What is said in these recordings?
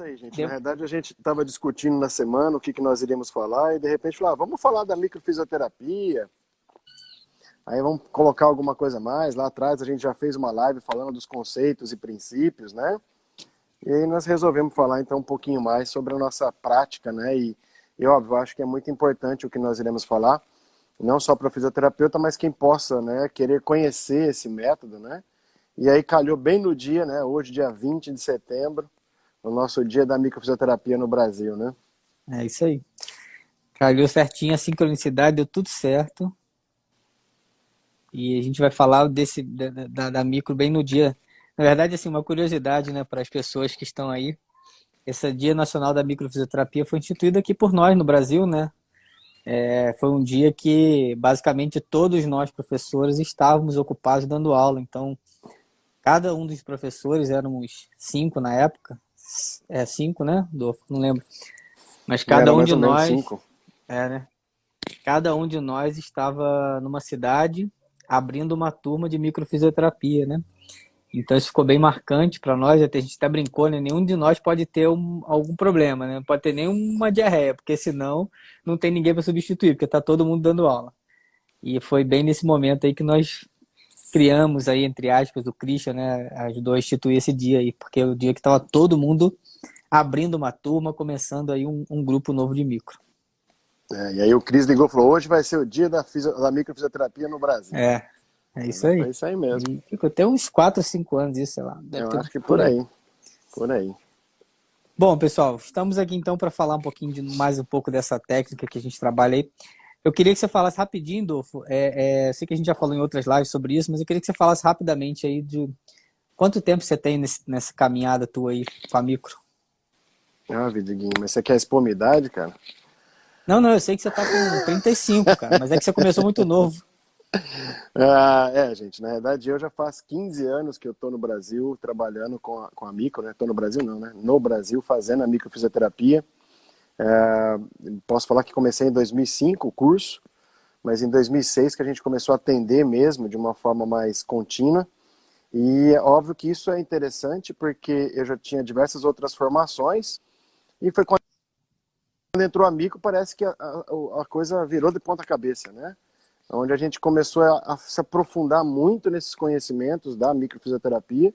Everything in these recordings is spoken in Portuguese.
isso aí, gente. Na verdade, a gente estava discutindo na semana o que, que nós iríamos falar e de repente falou, ah, vamos falar da microfisioterapia. Aí vamos colocar alguma coisa mais. Lá atrás a gente já fez uma live falando dos conceitos e princípios, né? E aí nós resolvemos falar então um pouquinho mais sobre a nossa prática, né? E, e óbvio, acho que é muito importante o que nós iremos falar, não só para o fisioterapeuta, mas quem possa, né, querer conhecer esse método, né? E aí calhou bem no dia, né? Hoje, dia 20 de setembro, o nosso dia da microfisioterapia no Brasil, né? É isso aí. Calhou certinho a sincronicidade, deu tudo certo. E a gente vai falar desse da, da, micro bem no dia. Na verdade, assim, uma curiosidade, né, para as pessoas que estão aí. Esse Dia Nacional da Microfisioterapia foi instituído aqui por nós no Brasil, né? É, foi um dia que basicamente todos nós professores estávamos ocupados dando aula. Então, cada um dos professores éramos cinco na época, é cinco, né? Não lembro. Mas cada um de nós, cinco. é, né? Cada um de nós estava numa cidade abrindo uma turma de microfisioterapia, né? Então isso ficou bem marcante para nós, até a gente até brincou, né? Nenhum de nós pode ter um, algum problema, né? Pode ter nenhuma diarreia, porque senão não tem ninguém para substituir, porque tá todo mundo dando aula. E foi bem nesse momento aí que nós criamos aí, entre aspas, o Christian, né? Ajudou a instituir esse dia aí, porque é o dia que tava todo mundo abrindo uma turma, começando aí um, um grupo novo de micro. É, e aí o Cris ligou e falou, hoje vai ser o dia da, fisio... da microfisioterapia no Brasil. É, é isso aí. É isso aí mesmo. E ficou até uns 4, 5 anos isso, sei lá. Deve Eu acho que por aí. Por aí. Bom, pessoal, estamos aqui então para falar um pouquinho de mais um pouco dessa técnica que a gente trabalha aí. Eu queria que você falasse rapidinho, Dolfo. É, é, sei que a gente já falou em outras lives sobre isso, mas eu queria que você falasse rapidamente aí de quanto tempo você tem nesse, nessa caminhada tua aí com a micro. Ah, Vidiguinho, mas você quer expor minha idade, cara? Não, não, eu sei que você tá com 35, cara, mas é que você começou muito novo. Ah, é, gente, na verdade eu já faz 15 anos que eu tô no Brasil trabalhando com a, com a micro, né? Tô no Brasil não, né? No Brasil fazendo a microfisioterapia. É, posso falar que comecei em 2005 o curso, mas em 2006 que a gente começou a atender mesmo de uma forma mais contínua. E é óbvio que isso é interessante porque eu já tinha diversas outras formações e foi quando entrou a micro, parece que a, a, a, coisa virou de ponta cabeça, né? Onde a gente começou a, a, se aprofundar muito nesses conhecimentos da microfisioterapia.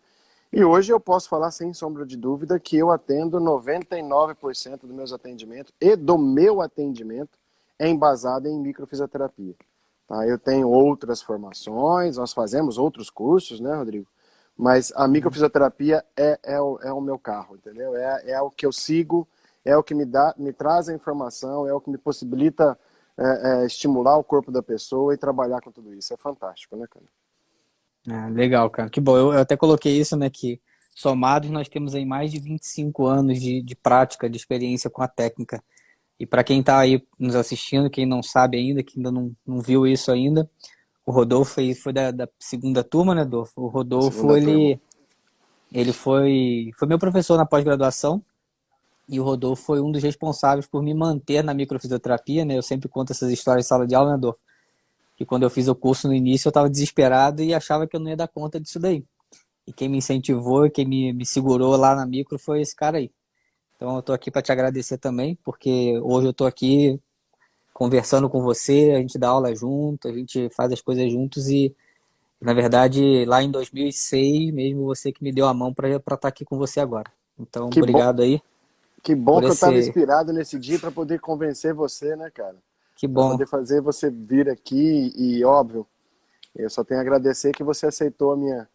E hoje eu posso falar sem sombra de dúvida que eu atendo 99% dos meus atendimentos e do meu atendimento é embasado em microfisioterapia. Tá? Eu tenho outras formações, nós fazemos outros cursos, né, Rodrigo? Mas a microfisioterapia é, é, o, é o meu carro, entendeu? É, é o que eu sigo é o que me dá, me traz a informação, é o que me possibilita é, é, estimular o corpo da pessoa e trabalhar com tudo isso. É fantástico, né, cara? Ah, legal, cara. Que bom. Eu, eu, até coloquei isso, né, que somados nós temos aí mais de 25 anos de, de prática, de experiência com a técnica. E para quem está aí nos assistindo, quem não sabe ainda, que ainda não, não viu isso ainda, o Rodolfo foi, foi da, da segunda turma, né, Rodolfo? O Rodolfo, ele, ele foi, foi meu professor na pós-graduação, e o Rodolfo foi um dos responsáveis por me manter na microfisioterapia, né? Eu sempre conto essas histórias em sala de aula, né, Rodolfo? Que quando eu fiz o curso no início, eu estava desesperado e achava que eu não ia dar conta disso daí. E quem me incentivou, quem me, me segurou lá na micro foi esse cara aí. Então eu estou aqui para te agradecer também, porque hoje eu estou aqui conversando com você, a gente dá aula junto, a gente faz as coisas juntos e, na verdade, lá em 2006 mesmo você que me deu a mão para estar tá aqui com você agora. Então, que obrigado bom. aí. Que bom que esse... eu estava inspirado nesse dia para poder convencer você, né, cara? Que bom. Poder fazer você vir aqui e, óbvio, eu só tenho a agradecer que você aceitou a minha,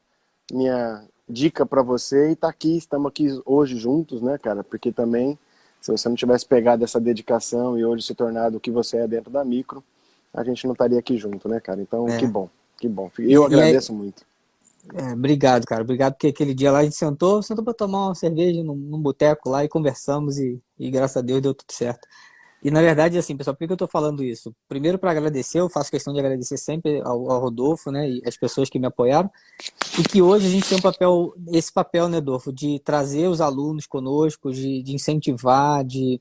minha dica para você e tá aqui, estamos aqui hoje juntos, né, cara? Porque também, se você não tivesse pegado essa dedicação e hoje se tornado o que você é dentro da micro, a gente não estaria aqui junto, né, cara? Então, é. que bom, que bom. Eu e, agradeço muito. É, obrigado, cara. Obrigado porque aquele dia lá a gente sentou, sentou para tomar uma cerveja num, num boteco lá e conversamos e, e, graças a Deus deu tudo certo. E na verdade, assim, pessoal, por que eu estou falando isso? Primeiro para agradecer, eu faço questão de agradecer sempre ao, ao, Rodolfo, né, e as pessoas que me apoiaram, e que hoje a gente tem um papel, esse papel, né, Rodolfo, de trazer os alunos conosco, de, de incentivar, de,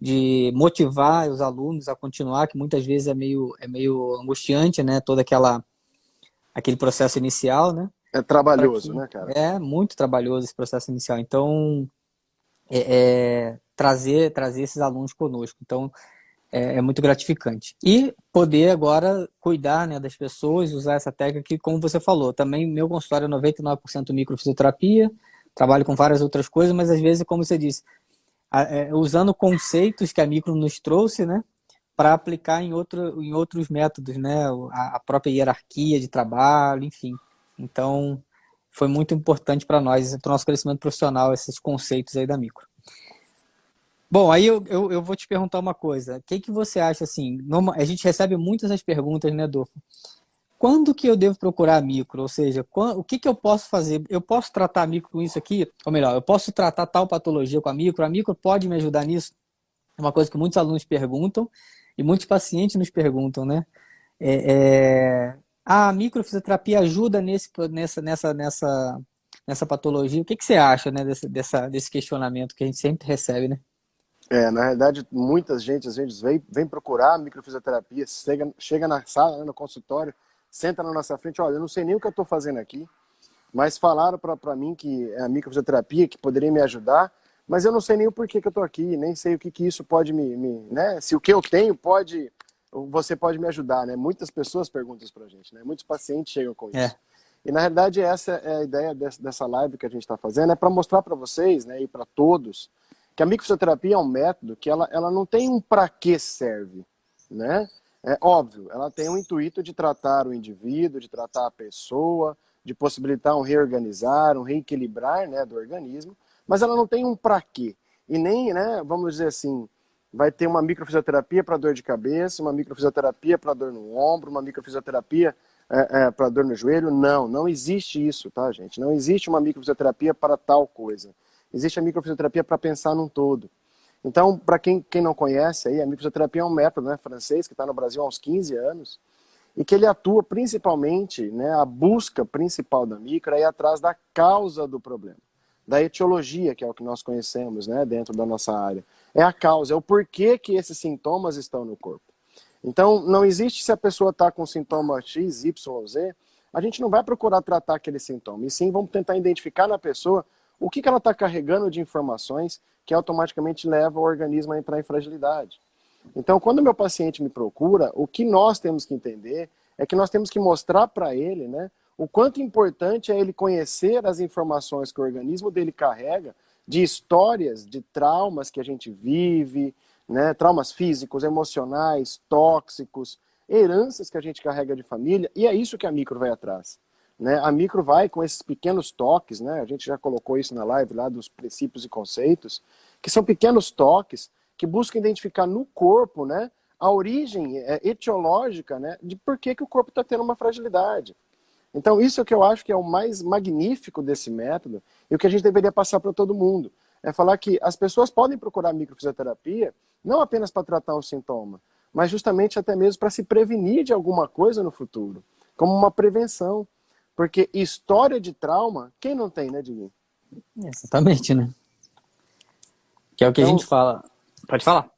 de motivar os alunos a continuar, que muitas vezes é meio, é meio angustiante, né, toda aquela aquele processo inicial, né? É trabalhoso, que, né, cara? É muito trabalhoso esse processo inicial. Então, é, é, trazer, trazer esses alunos conosco. Então, é, é, muito gratificante. E poder agora cuidar né, das pessoas, usar essa técnica que, como você falou, também meu consultório é 99% microfisioterapia, trabalho com várias outras coisas, mas às vezes, como você disse, é, usando conceitos que a micro nos trouxe, né? Para aplicar em, outro, em outros métodos, né? A, a própria hierarquia de trabalho, enfim. Então, foi muito importante para nós, para o nosso crescimento profissional, esses conceitos aí da micro. Bom, aí eu, eu, eu, vou te perguntar uma coisa. O que, que você acha assim? A gente recebe muitas as perguntas, né, Adolfo? Quando que eu devo procurar micro? Ou seja, quando, o que, que eu posso fazer? Eu posso tratar micro com isso aqui? Ou melhor, eu posso tratar tal patologia com a micro? A micro pode me ajudar nisso? É uma coisa que muitos alunos perguntam e muitos pacientes nos perguntam, né? É, é... a microfisioterapia ajuda nesse, nessa, nessa, nessa, nessa patologia? O que, que você acha né, desse, dessa, desse questionamento que a gente sempre recebe, né? É, na realidade, muita gente às vezes vem, vem procurar microfisioterapia, chega, chega na sala, né, no consultório, senta na nossa frente, olha, eu não sei nem o que eu estou fazendo aqui, mas falaram para mim que é a microfisioterapia que poderia me ajudar, mas eu não sei nem o porquê que eu estou aqui, nem sei o que, que isso pode me, me, né? Se o que eu tenho pode, você pode me ajudar, né? Muitas pessoas perguntam isso para a gente, né? Muitos pacientes chegam com isso. É. E na realidade essa é a ideia dessa live que a gente está fazendo, é para mostrar para vocês, né, e para todos, que a microfisioterapia é um método que ela, ela não tem um para que serve, né? É óbvio, ela tem o intuito de tratar o indivíduo, de tratar a pessoa, de possibilitar um reorganizar, um reequilibrar, né, do organismo, mas ela não tem um para quê. E nem, né, vamos dizer assim, vai ter uma microfisioterapia para dor de cabeça, uma microfisioterapia para dor no ombro, uma microfisioterapia é, é, para dor no joelho. Não, não existe isso, tá, gente? Não existe uma microfisioterapia para tal coisa existe a microfisioterapia para pensar num todo. Então, para quem, quem não conhece, aí, a microfisioterapia é um método né, francês que está no Brasil há uns 15 anos e que ele atua principalmente, né, a busca principal da micro é ir atrás da causa do problema, da etiologia, que é o que nós conhecemos né, dentro da nossa área. É a causa, é o porquê que esses sintomas estão no corpo. Então, não existe se a pessoa está com sintoma X, Y ou Z, a gente não vai procurar tratar aquele sintoma, e sim vamos tentar identificar na pessoa o que, que ela está carregando de informações que automaticamente leva o organismo a entrar em fragilidade. Então, quando meu paciente me procura, o que nós temos que entender é que nós temos que mostrar para ele né, o quanto importante é ele conhecer as informações que o organismo dele carrega de histórias, de traumas que a gente vive, né, traumas físicos, emocionais, tóxicos, heranças que a gente carrega de família, e é isso que a micro vai atrás. Né? A micro vai com esses pequenos toques, né? a gente já colocou isso na live lá dos princípios e conceitos, que são pequenos toques que buscam identificar no corpo né, a origem é, etiológica né, de por que, que o corpo está tendo uma fragilidade. Então, isso é o que eu acho que é o mais magnífico desse método e o que a gente deveria passar para todo mundo. É falar que as pessoas podem procurar microfisioterapia não apenas para tratar um sintoma, mas justamente até mesmo para se prevenir de alguma coisa no futuro, como uma prevenção. Porque história de trauma, quem não tem, né, Diguinho? Exatamente, né? Que é o que então, a gente fala. Pode falar.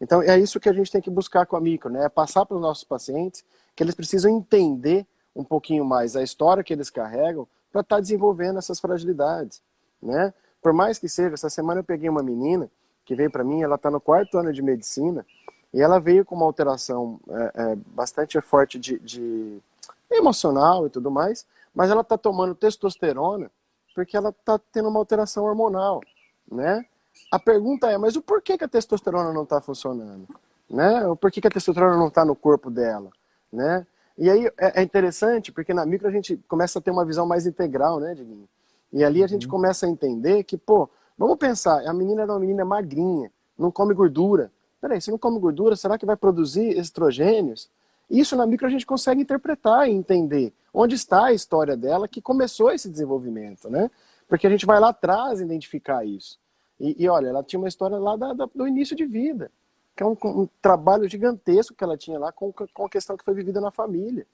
Então, é isso que a gente tem que buscar com a micro, né? É passar para os nossos pacientes que eles precisam entender um pouquinho mais a história que eles carregam para estar tá desenvolvendo essas fragilidades, né? Por mais que seja, essa semana eu peguei uma menina que veio para mim, ela está no quarto ano de medicina e ela veio com uma alteração é, é, bastante forte de, de emocional e tudo mais, mas ela está tomando testosterona porque ela está tendo uma alteração hormonal, né? A pergunta é, mas o porquê que a testosterona não está funcionando? Né? O porquê que a testosterona não está no corpo dela? Né? E aí é, é interessante, porque na micro a gente começa a ter uma visão mais integral, né, Diguinho? E ali a gente uhum. começa a entender que, pô, vamos pensar, a menina era uma menina magrinha, não come gordura. Peraí, se não come gordura, será que vai produzir estrogênios? Isso na micro a gente consegue interpretar e entender onde está a história dela que começou esse desenvolvimento, né? Porque a gente vai lá atrás identificar isso. E, e olha, ela tinha uma história lá da, da, do início de vida, que é um, um, trabalho gigantesco que ela tinha lá com, com a questão que foi vivida na família.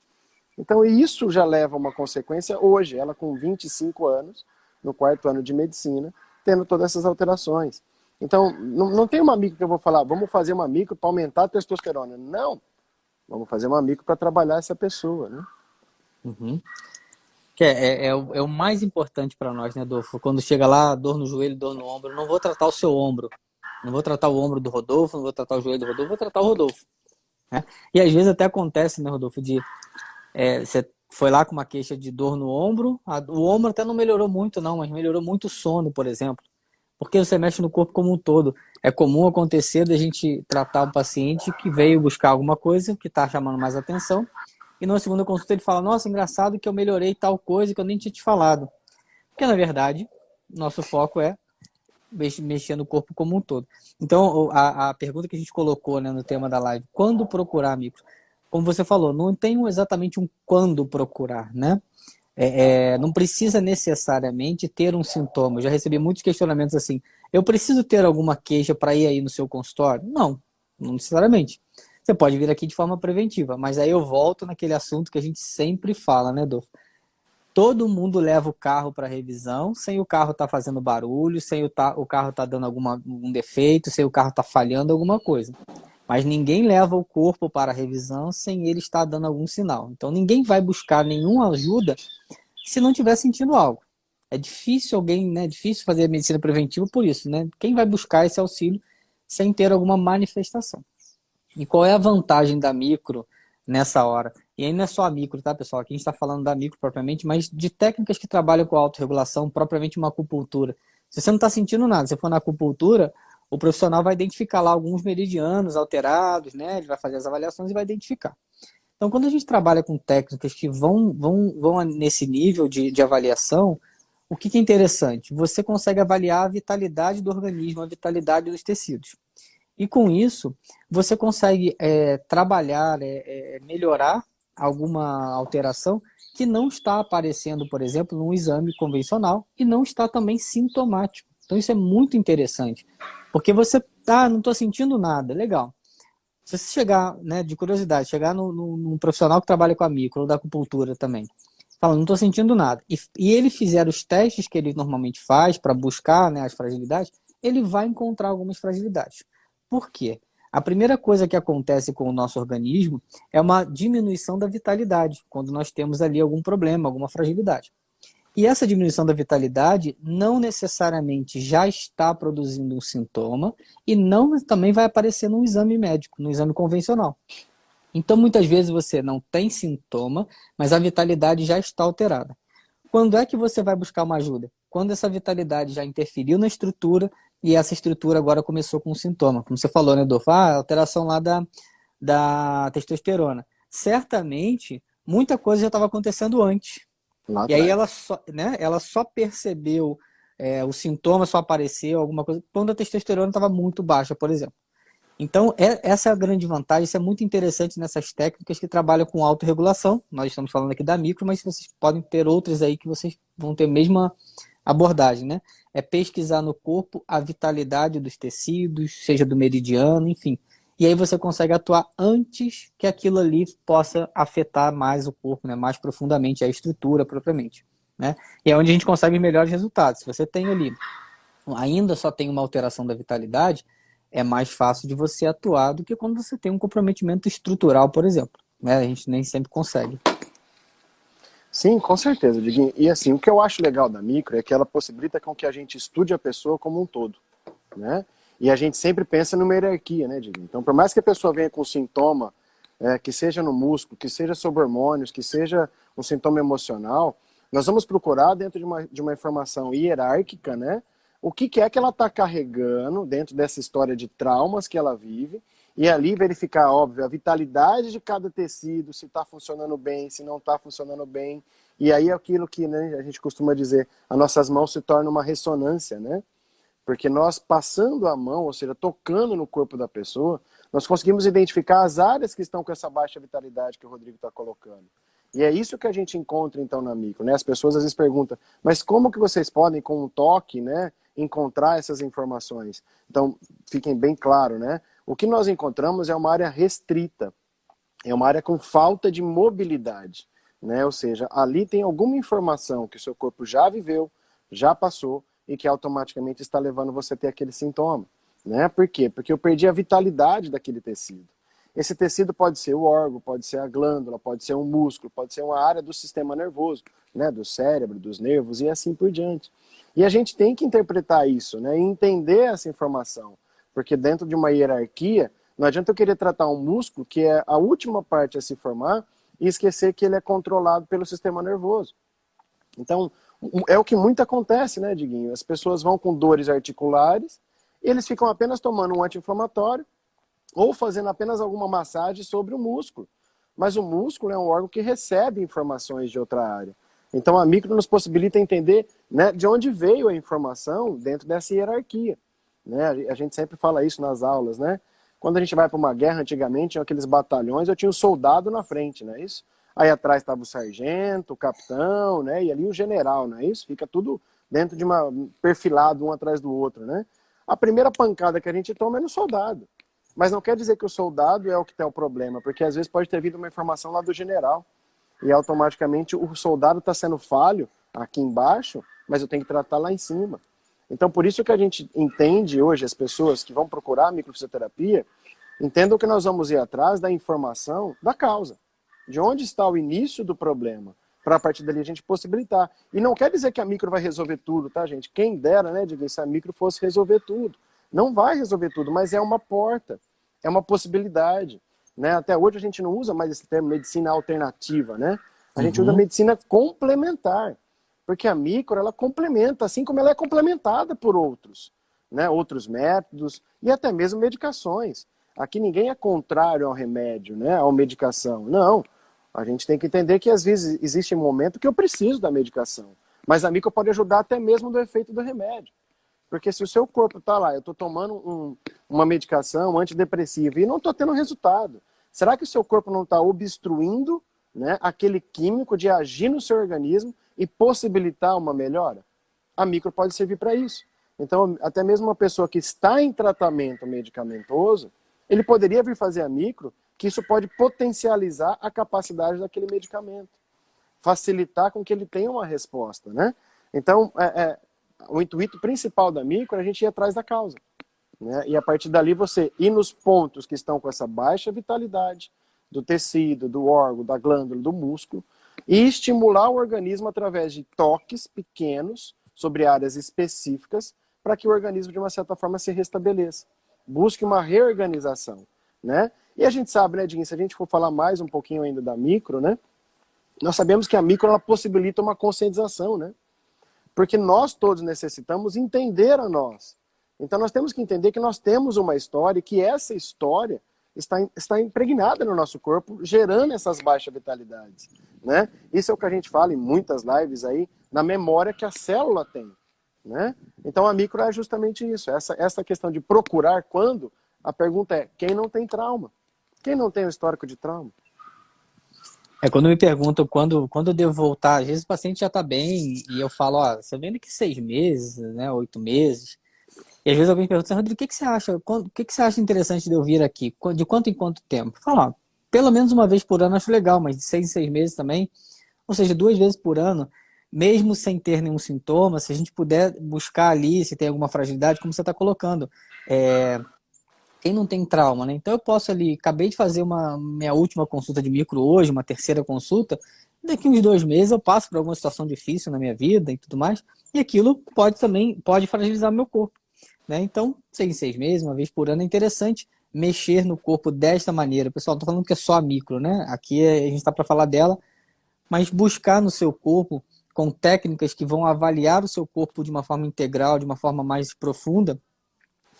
Então isso já leva a uma consequência hoje, ela com 25 anos, no quarto ano de medicina, tendo todas essas alterações. Então, não, não tem uma micro que eu vou falar, vamos fazer uma micro para aumentar a testosterona. Não, Vamos fazer um amigo para trabalhar essa pessoa, né? Uhum. que é, é, é, o, é o mais importante para nós, né, Adolfo? Quando chega lá, dor no joelho, dor no ombro, não vou tratar o seu ombro, não vou tratar o ombro do Rodolfo, não vou tratar o joelho do Rodolfo, vou tratar o Rodolfo. Né? E às vezes até acontece, né, Rodolfo, de é, você foi lá com uma queixa de dor no ombro, a, o ombro até não melhorou muito, não, mas melhorou muito o sono, por exemplo. Porque você mexe no corpo como um todo. É comum acontecer da gente tratar um paciente que veio buscar alguma coisa que está chamando mais atenção e na segunda consulta ele fala: Nossa, engraçado que eu melhorei tal coisa que eu nem tinha te falado. Porque na verdade, nosso foco é mexer no corpo como um todo. Então, a, a pergunta que a gente colocou né, no tema da live: quando procurar micro? Como você falou, não tem exatamente um quando procurar, né? É, é, não precisa necessariamente ter um sintoma. Eu já recebi muitos questionamentos assim: eu preciso ter alguma queixa para ir aí no seu consultório? Não, não necessariamente. Você pode vir aqui de forma preventiva, mas aí eu volto naquele assunto que a gente sempre fala, né, Dolfo? Todo mundo leva o carro para revisão sem o carro estar tá fazendo barulho, sem o, ta o carro estar tá dando algum um defeito, sem o carro estar tá falhando alguma coisa. Mas ninguém leva o corpo para a revisão sem ele estar dando algum sinal. Então ninguém vai buscar nenhuma ajuda se não estiver sentindo algo. É difícil alguém, né? É difícil fazer medicina preventiva por isso, né? Quem vai buscar esse auxílio sem ter alguma manifestação? E qual é a vantagem da micro nessa hora? E aí não é só a micro, tá, pessoal? Aqui a gente está falando da micro propriamente, mas de técnicas que trabalham com autorregulação, propriamente uma acupuntura. Se você não está sentindo nada, se for na acupuntura, o profissional vai identificar lá alguns meridianos alterados, né? Ele vai fazer as avaliações e vai identificar. Então, quando a gente trabalha com técnicas que vão, vão, vão nesse nível de, de avaliação, o que, que é interessante? Você consegue avaliar a vitalidade do organismo, a vitalidade dos tecidos. E com isso, você consegue é, trabalhar, é, é, melhorar alguma alteração que não está aparecendo, por exemplo, num exame convencional e não está também sintomático. Então isso é muito interessante, porque você tá, não estou sentindo nada, legal. Se você chegar, né, de curiosidade, chegar no, no, num profissional que trabalha com a micro ou da acupuntura também, fala, não estou sentindo nada, e, e, ele fizer os testes que ele normalmente faz para buscar né, as fragilidades, ele vai encontrar algumas fragilidades. Por quê? A primeira coisa que acontece com o nosso organismo é uma diminuição da vitalidade, quando nós temos ali algum problema, alguma fragilidade. E essa diminuição da vitalidade não necessariamente já está produzindo um sintoma e não também vai aparecer no exame médico, no exame convencional. Então, muitas vezes você não tem sintoma, mas a vitalidade já está alterada. Quando é que você vai buscar uma ajuda? Quando essa vitalidade já interferiu na estrutura, e essa estrutura agora começou com um sintoma. Como você falou, né, Dolfo? Ah, alteração lá da, da testosterona. Certamente, muita coisa já estava acontecendo antes. Lá e aí ela só, né, ela só percebeu é, o sintoma, só apareceu alguma coisa, quando a testosterona estava muito baixa, por exemplo. Então, é, essa é a grande vantagem, isso é muito interessante nessas técnicas que trabalham com autorregulação. Nós estamos falando aqui da micro, mas vocês podem ter outras aí que vocês vão ter a mesma abordagem, né? É pesquisar no corpo a vitalidade dos tecidos, seja do meridiano, enfim. E aí você consegue atuar antes que aquilo ali possa afetar mais o corpo, né? mais profundamente, a estrutura propriamente. Né? E é onde a gente consegue melhores resultados. Se você tem ali, ainda só tem uma alteração da vitalidade, é mais fácil de você atuar do que quando você tem um comprometimento estrutural, por exemplo. Né? A gente nem sempre consegue. Sim, com certeza, Diguinho. E assim, o que eu acho legal da micro é que ela possibilita com que a gente estude a pessoa como um todo, né? E a gente sempre pensa numa hierarquia, né, Diguinho? Então, por mais que a pessoa venha com sintoma, é, que seja no músculo, que seja sobre hormônios, que seja um sintoma emocional, nós vamos procurar dentro de uma, de uma informação hierárquica, né? O que, que é que ela está carregando dentro dessa história de traumas que ela vive e ali verificar, óbvio, a vitalidade de cada tecido, se está funcionando bem, se não está funcionando bem. E aí é aquilo que né, a gente costuma dizer, as nossas mãos se tornam uma ressonância, né? Porque nós passando a mão, ou seja, tocando no corpo da pessoa, nós conseguimos identificar as áreas que estão com essa baixa vitalidade que o Rodrigo está colocando. E é isso que a gente encontra então na micro, né? As pessoas às vezes perguntam, mas como que vocês podem com um toque, né, encontrar essas informações? Então, fiquem bem claro, né? O que nós encontramos é uma área restrita, é uma área com falta de mobilidade, né? Ou seja, ali tem alguma informação que o seu corpo já viveu, já passou e que automaticamente está levando você a ter aquele sintoma, né? Por quê? Porque eu perdi a vitalidade daquele tecido. Esse tecido pode ser o órgão, pode ser a glândula, pode ser um músculo, pode ser uma área do sistema nervoso, né, do cérebro, dos nervos e assim por diante. E a gente tem que interpretar isso, né, e entender essa informação, porque dentro de uma hierarquia, não adianta eu querer tratar um músculo, que é a última parte a se formar, e esquecer que ele é controlado pelo sistema nervoso. Então, é o que muito acontece, né, Diguinho? As pessoas vão com dores articulares, eles ficam apenas tomando um anti-inflamatório ou fazendo apenas alguma massagem sobre o músculo. Mas o músculo é um órgão que recebe informações de outra área. Então a micro nos possibilita entender né, de onde veio a informação dentro dessa hierarquia. Né? A gente sempre fala isso nas aulas, né? Quando a gente vai para uma guerra, antigamente, tinha aqueles batalhões, eu tinha um soldado na frente, não é isso? Aí atrás estava o sargento, o capitão, né? E ali o general, não é isso? Fica tudo dentro de uma perfilado um atrás do outro, né? A primeira pancada que a gente toma é no soldado. Mas não quer dizer que o soldado é o que tem o problema, porque às vezes pode ter vindo uma informação lá do general e automaticamente o soldado está sendo falho aqui embaixo, mas eu tenho que tratar lá em cima. Então, por isso que a gente entende hoje as pessoas que vão procurar microfisioterapia, entendam que nós vamos ir atrás da informação da causa de onde está o início do problema, para a partir dali a gente possibilitar. E não quer dizer que a micro vai resolver tudo, tá, gente? Quem dera, né, diga, se a micro fosse resolver tudo. Não vai resolver tudo, mas é uma porta, é uma possibilidade. Né? Até hoje a gente não usa mais esse termo medicina alternativa, né? A gente usa uhum. medicina complementar, porque a micro ela complementa, assim como ela é complementada por outros, né? Outros métodos e até mesmo medicações. Aqui ninguém é contrário ao remédio, né? À medicação. Não. A gente tem que entender que às vezes existe um momento que eu preciso da medicação. Mas a micro pode ajudar até mesmo do efeito do remédio. Porque se o seu corpo está lá, eu estou tomando um, uma medicação antidepressiva e não estou tendo resultado, será que o seu corpo não está obstruindo né, aquele químico de agir no seu organismo e possibilitar uma melhora? A micro pode servir para isso. Então, até mesmo uma pessoa que está em tratamento medicamentoso, ele poderia vir fazer a micro que isso pode potencializar a capacidade daquele medicamento, facilitar com que ele tenha uma resposta, né? Então, é, é, o intuito principal da micro é a gente ir atrás da causa. Né? E a partir dali você ir nos pontos que estão com essa baixa vitalidade do tecido, do órgão, da glândula, do músculo, e estimular o organismo através de toques pequenos sobre áreas específicas para que o organismo, de uma certa forma, se restabeleça. Busque uma reorganização. Né? E a gente sabe, né, Dinho, se a gente for falar mais um pouquinho ainda da micro, né? Nós sabemos que a micro ela possibilita uma conscientização, né? Porque nós todos necessitamos entender a nós. Então nós temos que entender que nós temos uma história e que essa história está, está impregnada no nosso corpo, gerando essas baixas vitalidades. Né? Isso é o que a gente fala em muitas lives aí, na memória que a célula tem. Né? Então a micro é justamente isso, essa, essa questão de procurar quando, a pergunta é, quem não tem trauma? Quem não tem um histórico de trauma? É quando me perguntam quando, quando eu devo voltar, às vezes o paciente já está bem e eu falo, ó, você vem daqui seis meses, né, oito meses. E às vezes alguém pergunta, Rodrigo, o que, que você acha? O que, que você acha interessante de eu vir aqui? De quanto em quanto tempo? Fala, pelo menos uma vez por ano acho legal, mas de seis em seis meses também. Ou seja, duas vezes por ano, mesmo sem ter nenhum sintoma, se a gente puder buscar ali se tem alguma fragilidade, como você está colocando. É, quem não tem trauma, né? Então eu posso ali, acabei de fazer uma minha última consulta de micro hoje, uma terceira consulta, daqui uns dois meses eu passo por alguma situação difícil na minha vida e tudo mais, e aquilo pode também, pode fragilizar meu corpo, né? Então, seis em seis meses, uma vez por ano, é interessante mexer no corpo desta maneira. Pessoal, tô falando que é só a micro, né? Aqui a gente está para falar dela, mas buscar no seu corpo com técnicas que vão avaliar o seu corpo de uma forma integral, de uma forma mais profunda,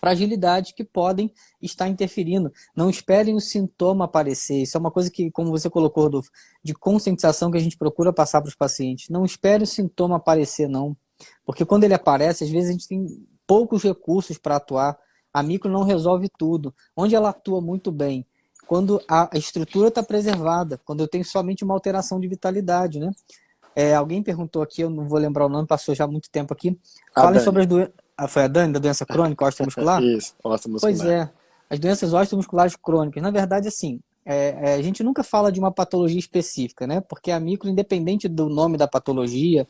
fragilidades que podem estar interferindo. Não esperem o sintoma aparecer. Isso é uma coisa que, como você colocou, Rodolfo, de conscientização que a gente procura passar para os pacientes. Não espere o sintoma aparecer, não. Porque quando ele aparece, às vezes a gente tem poucos recursos para atuar. A micro não resolve tudo. Onde ela atua muito bem? Quando a estrutura está preservada, quando eu tenho somente uma alteração de vitalidade, né? É, alguém perguntou aqui, eu não vou lembrar o nome, passou já muito tempo aqui. Falem sobre as doenças. Ah, foi a Dani, da doença crônica, osteomuscular? Isso, osteomuscular. Pois é. As doenças osteomusculares crônicas, na verdade, assim, é, é, a gente nunca fala de uma patologia específica, né? Porque a micro, independente do nome da patologia,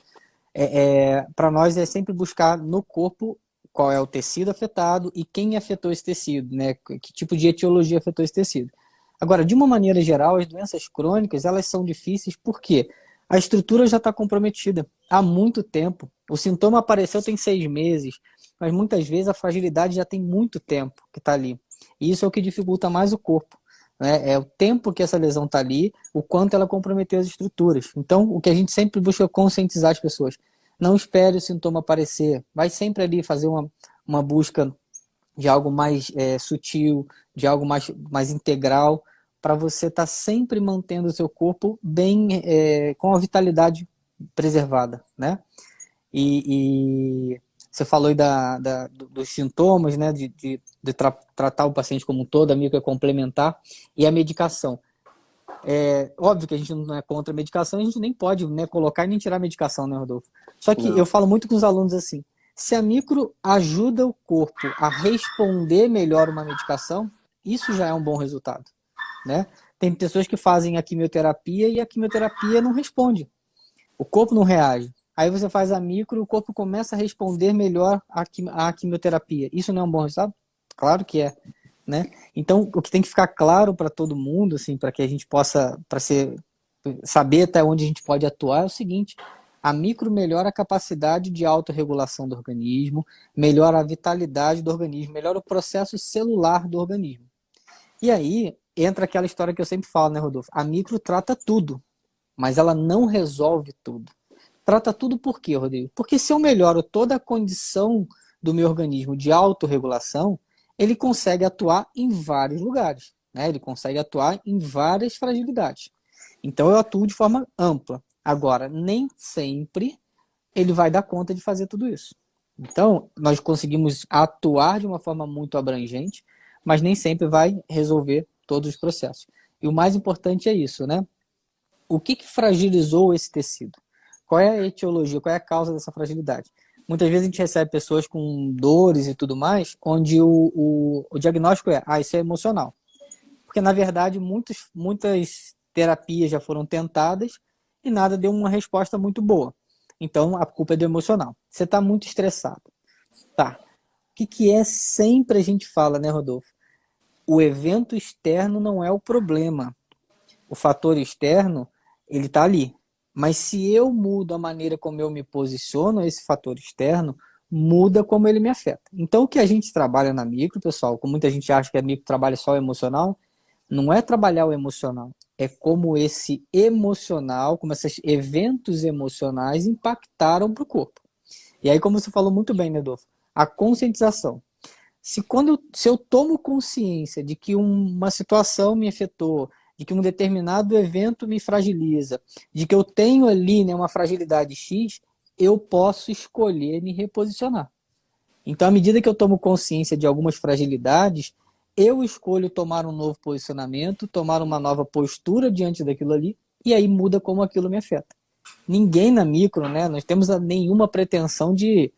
é, é para nós é sempre buscar no corpo qual é o tecido afetado e quem afetou esse tecido, né? Que tipo de etiologia afetou esse tecido. Agora, de uma maneira geral, as doenças crônicas, elas são difíceis porque a estrutura já está comprometida há muito tempo. O sintoma apareceu tem seis meses, mas muitas vezes a fragilidade já tem muito tempo que está ali. E isso é o que dificulta mais o corpo. Né? É o tempo que essa lesão está ali, o quanto ela comprometeu as estruturas. Então, o que a gente sempre busca é conscientizar as pessoas. Não espere o sintoma aparecer. Vai sempre ali fazer uma, uma busca de algo mais é, sutil, de algo mais, mais integral, para você estar tá sempre mantendo o seu corpo bem, é, com a vitalidade preservada, né? E, e você falou aí da, da, dos sintomas, né? De, de, de tra tratar o paciente como um todo, a micro é complementar, e a medicação. É óbvio que a gente não é contra a medicação, a gente nem pode né, colocar nem tirar a medicação, né, Rodolfo? Só que não. eu falo muito com os alunos assim: se a micro ajuda o corpo a responder melhor uma medicação, isso já é um bom resultado, né? Tem pessoas que fazem a quimioterapia e a quimioterapia não responde. O corpo não reage. Aí você faz a micro, o corpo começa a responder melhor à quimioterapia. Isso não é um bom resultado? Claro que é, né? Então, o que tem que ficar claro para todo mundo, assim, para que a gente possa, para ser, saber até onde a gente pode atuar, é o seguinte: a micro melhora a capacidade de autorregulação do organismo, melhora a vitalidade do organismo, melhora o processo celular do organismo. E aí entra aquela história que eu sempre falo, né, Rodolfo? A micro trata tudo, mas ela não resolve tudo. Trata tudo por quê, Rodrigo? Porque se eu melhoro toda a condição do meu organismo de autorregulação, ele consegue atuar em vários lugares. Né? Ele consegue atuar em várias fragilidades. Então eu atuo de forma ampla. Agora, nem sempre ele vai dar conta de fazer tudo isso. Então, nós conseguimos atuar de uma forma muito abrangente, mas nem sempre vai resolver todos os processos. E o mais importante é isso, né? O que, que fragilizou esse tecido? Qual é a etiologia, qual é a causa dessa fragilidade? Muitas vezes a gente recebe pessoas com dores e tudo mais, onde o, o, o diagnóstico é, ah, isso é emocional. Porque, na verdade, muitos, muitas terapias já foram tentadas, e nada deu uma resposta muito boa. Então a culpa é do emocional. Você está muito estressado. Tá. O que, que é sempre a gente fala, né, Rodolfo? O evento externo não é o problema. O fator externo, ele está ali. Mas se eu mudo a maneira como eu me posiciono, esse fator externo muda como ele me afeta. Então, o que a gente trabalha na micro, pessoal, como muita gente acha que a micro trabalha só o emocional, não é trabalhar o emocional, é como esse emocional, como esses eventos emocionais impactaram para o corpo. E aí, como você falou muito bem, Nedolfo, a conscientização. Se quando eu, se eu tomo consciência de que uma situação me afetou, de que um determinado evento me fragiliza, de que eu tenho ali né, uma fragilidade X, eu posso escolher me reposicionar. Então, à medida que eu tomo consciência de algumas fragilidades, eu escolho tomar um novo posicionamento, tomar uma nova postura diante daquilo ali, e aí muda como aquilo me afeta. Ninguém na micro, né? Nós temos nenhuma pretensão de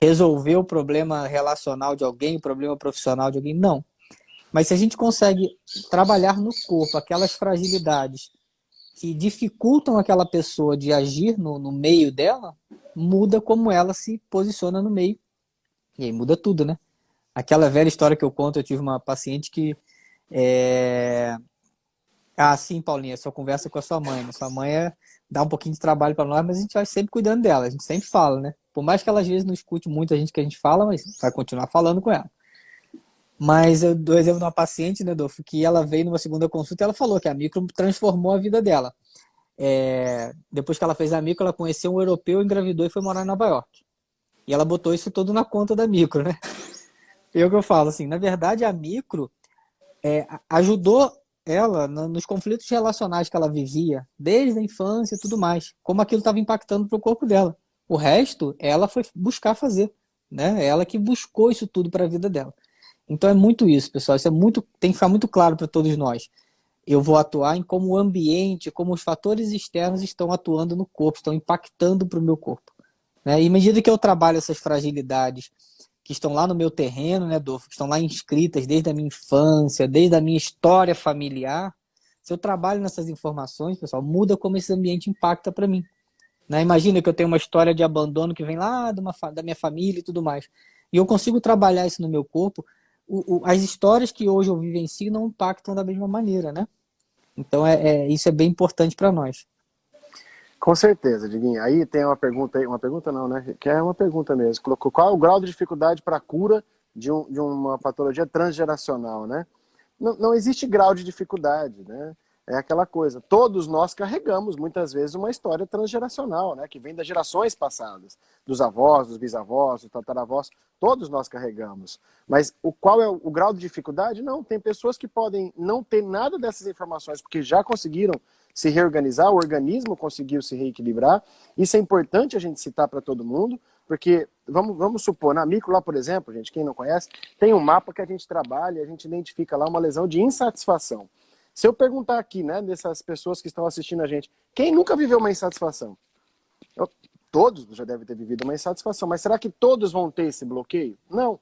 resolver o problema relacional de alguém, o problema profissional de alguém, não. Mas se a gente consegue trabalhar no corpo aquelas fragilidades que dificultam aquela pessoa de agir no, no meio dela, muda como ela se posiciona no meio. E aí muda tudo, né? Aquela velha história que eu conto, eu tive uma paciente que. É... Ah, sim, Paulinha, só conversa com a sua mãe. Né? Sua mãe é... dá um pouquinho de trabalho para nós, mas a gente vai sempre cuidando dela, a gente sempre fala, né? Por mais que ela às vezes não escute muito a gente que a gente fala, mas vai continuar falando com ela. Mas eu dou exemplo de uma paciente, né, Dolfo, que ela veio numa segunda consulta e ela falou que a micro transformou a vida dela. É... depois que ela fez a micro, ela conheceu um europeu, engravidou e foi morar em Nova York. E ela botou isso tudo na conta da micro, né? Eu que eu falo, assim, na verdade a micro é, ajudou ela nos conflitos relacionais que ela vivia, desde a infância e tudo mais, como aquilo estava impactando para o corpo dela. O resto, ela foi buscar fazer, né? Ela que buscou isso tudo para a vida dela. Então é muito isso, pessoal. Isso é muito, tem que ficar muito claro para todos nós. Eu vou atuar em como o ambiente, como os fatores externos estão atuando no corpo, estão impactando para o meu corpo. Né? E à medida que eu trabalho essas fragilidades, que estão lá no meu terreno, né, Dolfo, que estão lá inscritas desde a minha infância, desde a minha história familiar, se eu trabalho nessas informações, pessoal, muda como esse ambiente impacta para mim. Né? Imagina que eu tenho uma história de abandono que vem lá de uma, da minha família e tudo mais. E eu consigo trabalhar isso no meu corpo, o, o, as histórias que hoje eu vivencio não impactam da mesma maneira, né? Então é, é isso é bem importante para nós. Com certeza, Diguinho. Aí tem uma pergunta aí, uma pergunta não, né? Que é uma pergunta mesmo. Colocou qual é o grau de dificuldade para a cura de, um, de uma patologia transgeracional, né? Não, não existe grau de dificuldade, né? É aquela coisa. Todos nós carregamos muitas vezes uma história transgeracional, né, que vem das gerações passadas, dos avós, dos bisavós, dos tataravós, todos nós carregamos. Mas o qual é o, grau de dificuldade? Não, tem pessoas que podem não ter nada dessas informações porque já conseguiram se reorganizar, o organismo conseguiu se reequilibrar. Isso é importante a gente citar para todo mundo, porque vamos, vamos supor, na micro lá, por exemplo, gente, quem não conhece, tem um mapa que a gente trabalha, a gente identifica lá uma lesão de insatisfação. Se eu perguntar aqui, né, dessas pessoas que estão assistindo a gente, quem nunca viveu uma insatisfação? Eu, todos já devem ter vivido uma insatisfação, mas será que todos vão ter esse bloqueio? Não.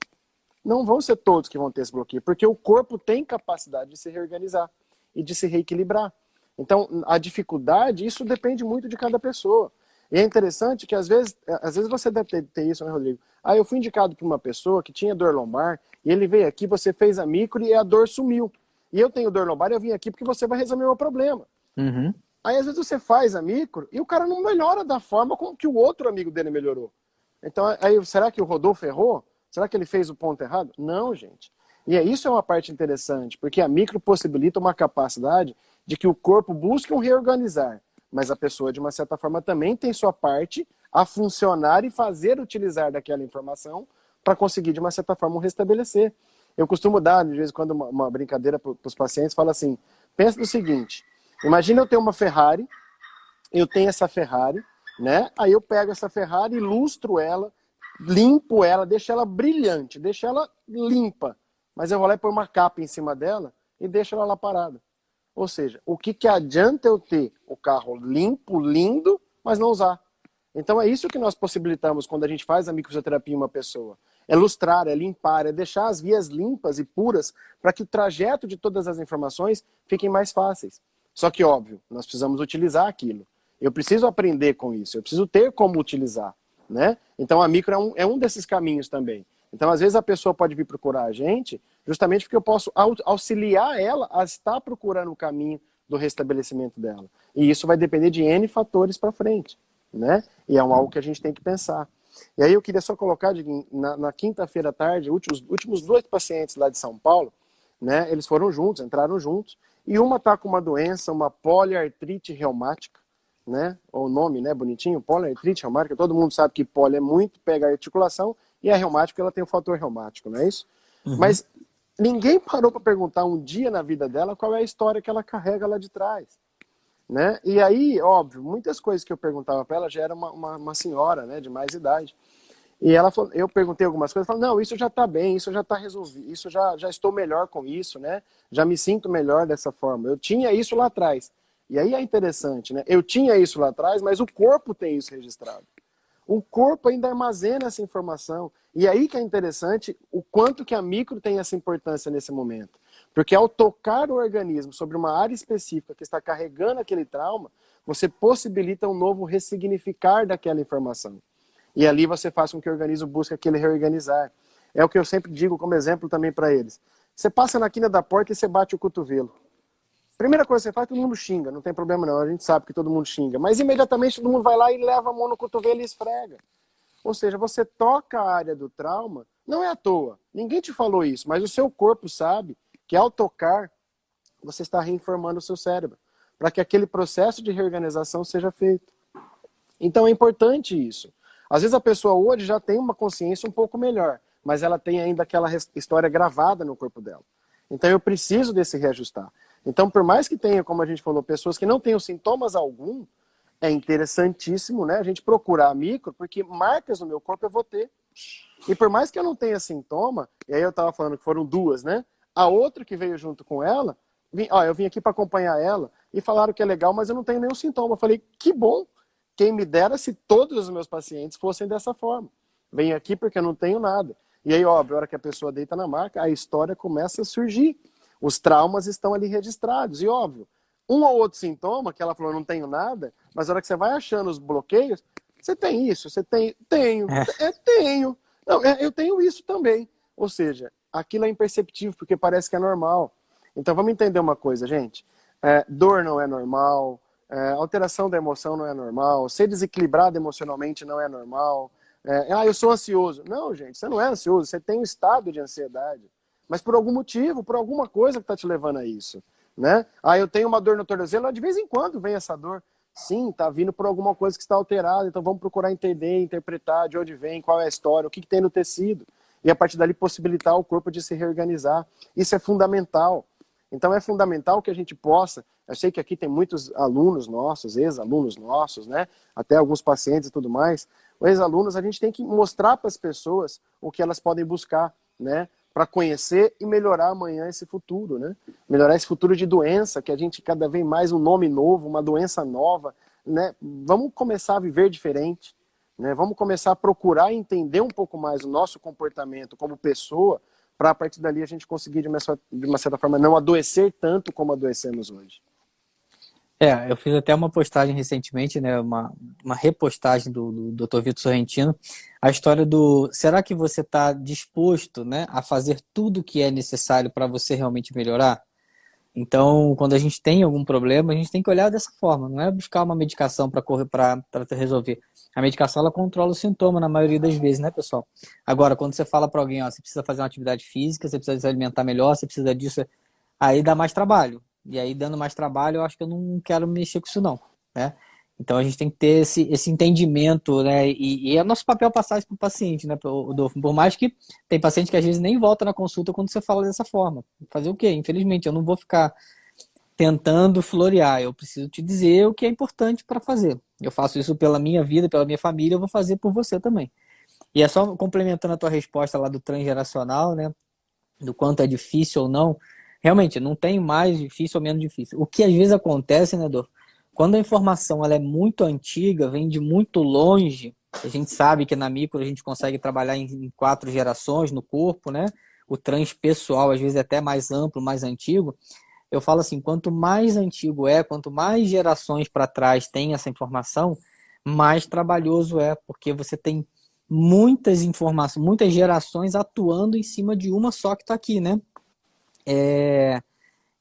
Não vão ser todos que vão ter esse bloqueio, porque o corpo tem capacidade de se reorganizar e de se reequilibrar. Então, a dificuldade, isso depende muito de cada pessoa. E é interessante que às vezes, às vezes você deve ter, ter isso, né, Rodrigo? Ah, eu fui indicado por uma pessoa que tinha dor lombar, e ele veio aqui, você fez a micro e a dor sumiu e eu tenho dor lombar, eu vim aqui porque você vai resolver o meu problema. Uhum. Aí às vezes você faz a micro e o cara não melhora da forma como que o outro amigo dele melhorou. Então, aí será que o Rodolfo errou? Será que ele fez o ponto errado? Não, gente. E é isso é uma parte interessante, porque a micro possibilita uma capacidade de que o corpo busque um reorganizar, mas a pessoa de uma certa forma também tem sua parte a funcionar e fazer utilizar daquela informação para conseguir de uma certa forma restabelecer. Eu costumo dar, de vez em quando, uma, uma brincadeira para os pacientes, fala assim, pensa no seguinte, imagina eu ter uma Ferrari, eu tenho essa Ferrari, né? Aí eu pego essa Ferrari, ilustro ela, limpo ela, deixo ela brilhante, deixo ela limpa, mas eu vou lá e pôr uma capa em cima dela e deixo ela lá parada. Ou seja, o que, que adianta eu ter o carro limpo, lindo, mas não usar? Então é isso que nós possibilitamos quando a gente faz a microfisioterapia em uma pessoa é lustrar, é limpar, é deixar as vias limpas e puras para que o trajeto de todas as informações fiquem mais fáceis. Só que, óbvio, nós precisamos utilizar aquilo. Eu preciso aprender com isso, eu preciso ter como utilizar. Né? Então a micro é um, é um desses caminhos também. Então, às vezes, a pessoa pode vir procurar a gente justamente porque eu posso auxiliar ela a estar procurando o caminho do restabelecimento dela. E isso vai depender de N fatores para frente. Né? E é algo que a gente tem que pensar. E aí eu queria só colocar, na, na quinta-feira à tarde, últimos, últimos dois pacientes lá de São Paulo, né, eles foram juntos, entraram juntos, e uma está com uma doença, uma poliartrite reumática, né, o nome, né, bonitinho, poliartrite reumática, todo mundo sabe que poli é muito, pega a articulação, e a reumática, ela tem o fator reumático, não é isso? Uhum. Mas ninguém parou para perguntar um dia na vida dela qual é a história que ela carrega lá de trás. Né? E aí, óbvio, muitas coisas que eu perguntava para ela já era uma, uma, uma, senhora, né, de mais idade. E ela falou, eu perguntei algumas coisas, falou, não, isso já está bem, isso já está resolvido, isso já, já estou melhor com isso, né? Já me sinto melhor dessa forma. Eu tinha isso lá atrás. E aí é interessante, né? Eu tinha isso lá atrás, mas o corpo tem isso registrado. O corpo ainda armazena essa informação. E aí que é interessante o quanto que a micro tem essa importância nesse momento. Porque ao tocar o organismo sobre uma área específica que está carregando aquele trauma, você possibilita um novo ressignificar daquela informação. E ali você faz com que o organismo busque aquele reorganizar. É o que eu sempre digo como exemplo também para eles. Você passa na quina da porta e você bate o cotovelo. Primeira coisa que você faz, todo mundo xinga, não tem problema não, a gente sabe que todo mundo xinga. Mas imediatamente todo mundo vai lá e leva a mão no cotovelo e esfrega. Ou seja, você toca a área do trauma, não é à toa. Ninguém te falou isso, mas o seu corpo sabe que ao tocar, você está reinformando o seu cérebro, para que aquele processo de reorganização seja feito. Então é importante isso. Às vezes a pessoa hoje já tem uma consciência um pouco melhor, mas ela tem ainda aquela história gravada no corpo dela. Então eu preciso desse reajustar. Então, por mais que tenha, como a gente falou, pessoas que não tenham sintomas algum, é interessantíssimo, né? A gente procurar a micro, porque marcas no meu corpo eu vou ter. E por mais que eu não tenha sintoma, e aí eu estava falando que foram duas, né? A outra que veio junto com ela, vim, ó, eu vim aqui para acompanhar ela e falaram que é legal, mas eu não tenho nenhum sintoma. Eu falei, que bom, quem me dera se todos os meus pacientes fossem dessa forma. Venho aqui porque eu não tenho nada. E aí, óbvio, a hora que a pessoa deita na maca, a história começa a surgir. Os traumas estão ali registrados. E óbvio, um ou outro sintoma, que ela falou, não tenho nada, mas a hora que você vai achando os bloqueios, você tem isso, você tem, tenho, é, é tenho. Não, é, eu tenho isso também. Ou seja, aquilo é imperceptível, porque parece que é normal. Então vamos entender uma coisa, gente. É, dor não é normal, é, alteração da emoção não é normal, ser desequilibrado emocionalmente não é normal. É, ah, eu sou ansioso. Não, gente, você não é ansioso, você tem um estado de ansiedade. Mas por algum motivo, por alguma coisa que está te levando a isso. Né? Ah, eu tenho uma dor no tornozelo, de vez em quando vem essa dor. Sim, está vindo por alguma coisa que está alterada, então vamos procurar entender, interpretar de onde vem, qual é a história, o que, que tem no tecido. E a partir dali possibilitar o corpo de se reorganizar. Isso é fundamental. Então é fundamental que a gente possa, eu sei que aqui tem muitos alunos nossos, ex-alunos nossos, né? Até alguns pacientes e tudo mais. Os ex-alunos, a gente tem que mostrar para as pessoas o que elas podem buscar, né? Para conhecer e melhorar amanhã esse futuro, né? Melhorar esse futuro de doença, que a gente cada vez mais um nome novo, uma doença nova, né? Vamos começar a viver diferente, né? Vamos começar a procurar entender um pouco mais o nosso comportamento como pessoa, para a partir dali a gente conseguir, de uma, de uma certa forma, não adoecer tanto como adoecemos hoje. É, eu fiz até uma postagem recentemente, né, uma, uma repostagem do, do Dr. Vitor Sorrentino, a história do será que você está disposto né, a fazer tudo o que é necessário para você realmente melhorar? Então, quando a gente tem algum problema, a gente tem que olhar dessa forma, não é buscar uma medicação para correr para resolver. A medicação ela controla o sintoma na maioria das vezes, né, pessoal? Agora, quando você fala para alguém, ó, você precisa fazer uma atividade física, você precisa se alimentar melhor, você precisa disso, aí dá mais trabalho. E aí, dando mais trabalho, eu acho que eu não quero mexer com isso, não, né? Então a gente tem que ter esse, esse entendimento, né? E, e é nosso papel passar isso para o paciente, né, Rodolfo? Por mais que tem paciente que às vezes nem volta na consulta quando você fala dessa forma. Fazer o quê? Infelizmente, eu não vou ficar tentando florear. Eu preciso te dizer o que é importante para fazer. Eu faço isso pela minha vida, pela minha família, eu vou fazer por você também. E é só complementando a tua resposta lá do transgeracional, né? Do quanto é difícil ou não. Realmente, não tem mais difícil ou menos difícil. O que às vezes acontece, né, Dor? Quando a informação ela é muito antiga, vem de muito longe, a gente sabe que na micro a gente consegue trabalhar em quatro gerações no corpo, né? O transpessoal às vezes é até mais amplo, mais antigo. Eu falo assim, quanto mais antigo é, quanto mais gerações para trás tem essa informação, mais trabalhoso é, porque você tem muitas informações, muitas gerações atuando em cima de uma só que está aqui, né? É...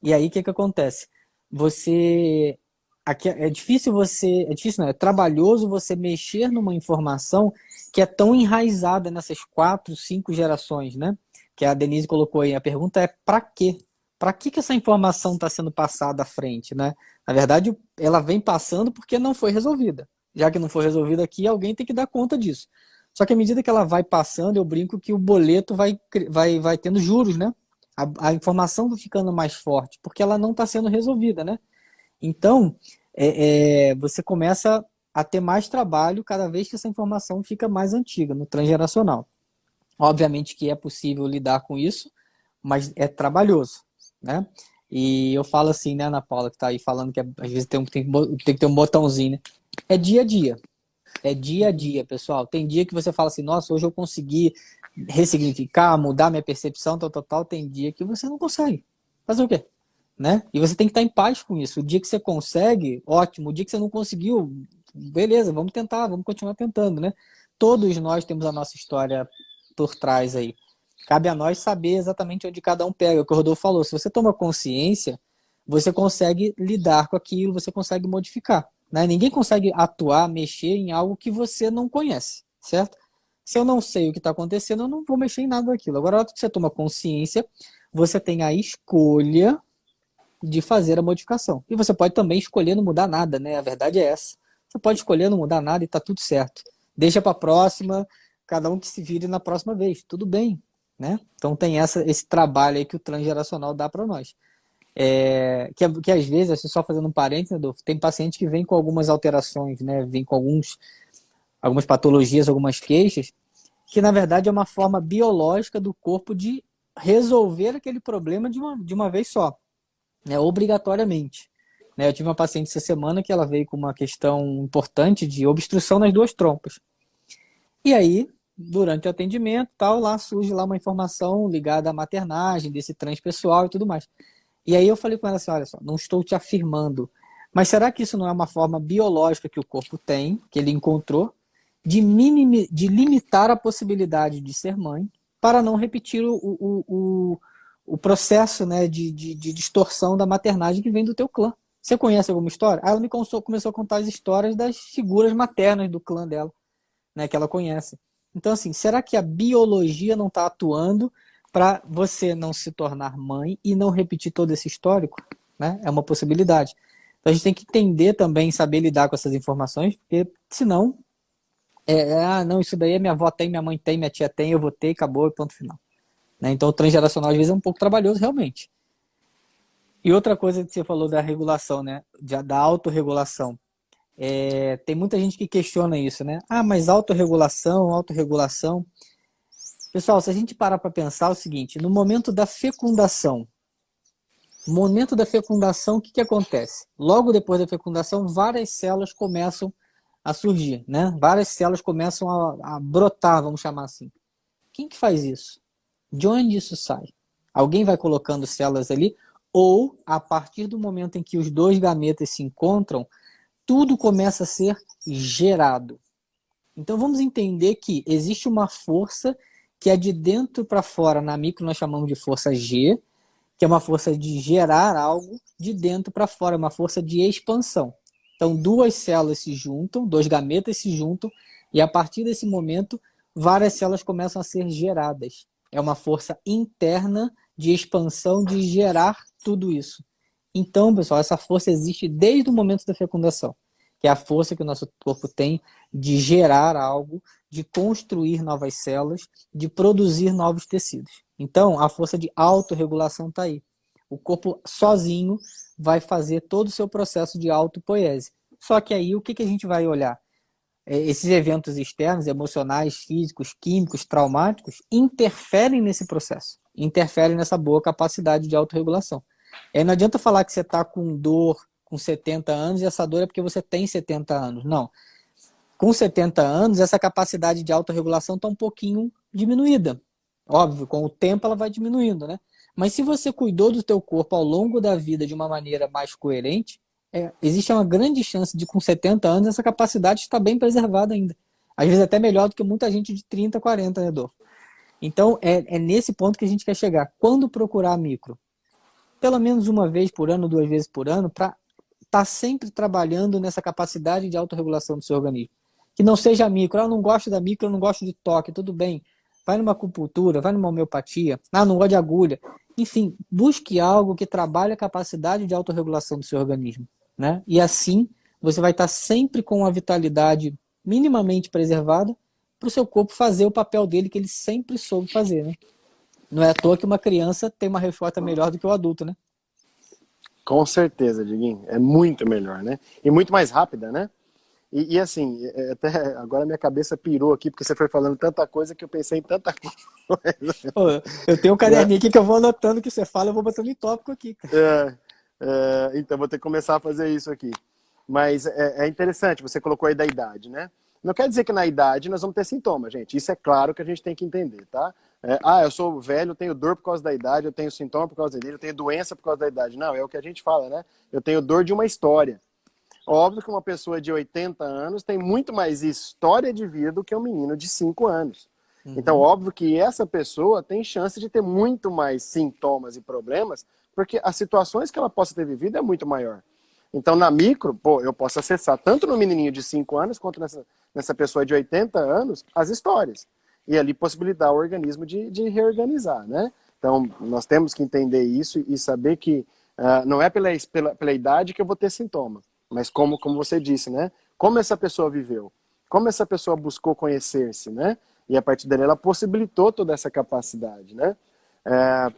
E aí o que, que acontece? Você aqui é difícil você, é difícil, não, é trabalhoso você mexer numa informação que é tão enraizada nessas quatro, cinco gerações, né? Que a Denise colocou aí. A pergunta é para quê? Para que, que essa informação está sendo passada à frente, né? Na verdade, ela vem passando porque não foi resolvida. Já que não foi resolvida aqui, alguém tem que dar conta disso. Só que à medida que ela vai passando, eu brinco que o boleto vai, vai, vai tendo juros, né? A, a informação vai ficando mais forte, porque ela não está sendo resolvida, né? Então, é, é, você começa a ter mais trabalho cada vez que essa informação fica mais antiga, no transgeracional. Obviamente que é possível lidar com isso, mas é trabalhoso, né? E eu falo assim, né, Ana Paula, que está aí falando que é, às vezes tem, tem, tem que ter um botãozinho, né? É dia a dia. É dia a dia, pessoal. Tem dia que você fala assim, nossa, hoje eu consegui ressignificar, mudar minha percepção, tal, tal, tal. Tem dia que você não consegue. Fazer o quê? Né? E você tem que estar em paz com isso. O dia que você consegue, ótimo. O dia que você não conseguiu, beleza, vamos tentar, vamos continuar tentando, né? Todos nós temos a nossa história por trás aí. Cabe a nós saber exatamente onde cada um pega. O que o Rodolfo falou, se você toma consciência, você consegue lidar com aquilo, você consegue modificar. Né? Ninguém consegue atuar, mexer em algo que você não conhece, certo? Se eu não sei o que está acontecendo, eu não vou mexer em nada daquilo. Agora, na hora que você toma consciência, você tem a escolha de fazer a modificação. E você pode também escolher não mudar nada, né? A verdade é essa. Você pode escolher não mudar nada e tá tudo certo. Deixa para a próxima, cada um que se vire na próxima vez. Tudo bem, né? Então tem essa, esse trabalho aí que o transgeracional dá para nós. É, que, que às vezes, assim, só fazendo um parênteses, Adolfo, tem paciente que vem com algumas alterações, né? Vem com alguns, algumas patologias, algumas queixas, que na verdade é uma forma biológica do corpo de resolver aquele problema de uma, de uma vez só né, obrigatoriamente. Né, eu tive uma paciente essa semana que ela veio com uma questão importante de obstrução nas duas trompas. E aí, durante o atendimento, tal, lá surge lá uma informação ligada à maternagem, desse transpessoal e tudo mais. E aí eu falei com ela assim, olha só, não estou te afirmando, mas será que isso não é uma forma biológica que o corpo tem, que ele encontrou, de, minimi, de limitar a possibilidade de ser mãe para não repetir o, o, o, o processo né, de, de, de, distorção da maternagem que vem do teu clã. Você conhece alguma história? Aí ela me começou, começou a contar as histórias das figuras maternas do clã dela, né, que ela conhece. Então, assim, será que a biologia não está atuando para você não se tornar mãe e não repetir todo esse histórico? Né? É uma possibilidade. Então, a gente tem que entender também, saber lidar com essas informações, porque senão, é, é ah, não, isso daí minha avó tem, minha mãe tem, minha tia tem, eu vou ter, acabou, ponto final. Né? Então, o transgeracional às vezes é um pouco trabalhoso, realmente. E outra coisa que você falou da regulação, né? Da autorregulação. É, tem muita gente que questiona isso, né? Ah, mas autorregulação, autorregulação. Pessoal, se a gente parar para pensar é o seguinte, no momento da fecundação, momento da fecundação, o que, que acontece? Logo depois da fecundação, várias células começam a surgir, né? Várias células começam a, a brotar, vamos chamar assim. Quem que faz isso? De onde isso sai? Alguém vai colocando células ali, ou a partir do momento em que os dois gametas se encontram, tudo começa a ser gerado. Então vamos entender que existe uma força que é de dentro para fora, na micro nós chamamos de força G, que é uma força de gerar algo de dentro para fora, uma força de expansão. Então duas células se juntam, dois gametas se juntam, e a partir desse momento várias células começam a ser geradas é uma força interna de expansão, de gerar tudo isso. Então, pessoal, essa força existe desde o momento da fecundação, que é a força que o nosso corpo tem de gerar algo, de construir novas células, de produzir novos tecidos. Então, a força de autorregulação está aí. O corpo sozinho vai fazer todo o seu processo de autopoese. Só que aí o que, que a gente vai olhar? É, esses eventos externos, emocionais, físicos, químicos, traumáticos, interferem nesse processo, interferem nessa boa capacidade de autorregulação. Aí não adianta falar que você está com dor com 70 anos e essa dor é porque você tem 70 anos. Não. Com 70 anos, essa capacidade de autorregulação está um pouquinho diminuída. Óbvio, com o tempo ela vai diminuindo, né? Mas se você cuidou do teu corpo ao longo da vida de uma maneira mais coerente, é, existe uma grande chance de, com 70 anos, essa capacidade estar bem preservada ainda. Às vezes até melhor do que muita gente de 30, 40, né, Adolfo? Então, é, é nesse ponto que a gente quer chegar. Quando procurar micro? Pelo menos uma vez por ano, duas vezes por ano, para estar tá sempre trabalhando nessa capacidade de autorregulação do seu organismo. Que não seja micro. Ah, não gosto da micro, não gosto de toque, tudo bem. Vai numa acupuntura, vai numa homeopatia. Ah, não gosto de agulha. Enfim, busque algo que trabalhe a capacidade de autorregulação do seu organismo né? E assim você vai estar sempre com a vitalidade minimamente preservada para o seu corpo fazer o papel dele que ele sempre soube fazer, né? Não é à toa que uma criança tem uma resposta melhor do que o adulto, né? Com certeza, Diguinho. É muito melhor, né? E muito mais rápida, né? E, e, assim, é, até agora minha cabeça pirou aqui, porque você foi falando tanta coisa que eu pensei em tanta coisa. eu tenho um caderninho é. aqui que eu vou anotando o que você fala, eu vou botando em tópico aqui. É, é, então vou ter que começar a fazer isso aqui. Mas é, é, interessante, você colocou aí da idade, né? Não quer dizer que na idade nós vamos ter sintomas, gente. Isso é claro que a gente tem que entender, tá? É, ah, eu sou velho, eu tenho dor por causa da idade, eu tenho sintoma por causa dele, eu tenho doença por causa da idade. Não, é o que a gente fala, né? Eu tenho dor de uma história. Óbvio que uma pessoa de 80 anos tem muito mais história de vida do que um menino de 5 anos. Uhum. Então, óbvio que essa pessoa tem chance de ter muito mais sintomas e problemas porque as situações que ela possa ter vivido é muito maior. Então, na micro, pô, eu posso acessar tanto no menininho de 5 anos quanto nessa, nessa pessoa de 80 anos as histórias. E ali possibilitar o organismo de, de reorganizar, né? Então, nós temos que entender isso e saber que uh, não é pela, pela, pela idade que eu vou ter sintoma, mas como, como você disse, né? Como essa pessoa viveu, como essa pessoa buscou conhecer-se, né? E a partir dali ela possibilitou toda essa capacidade, né? É,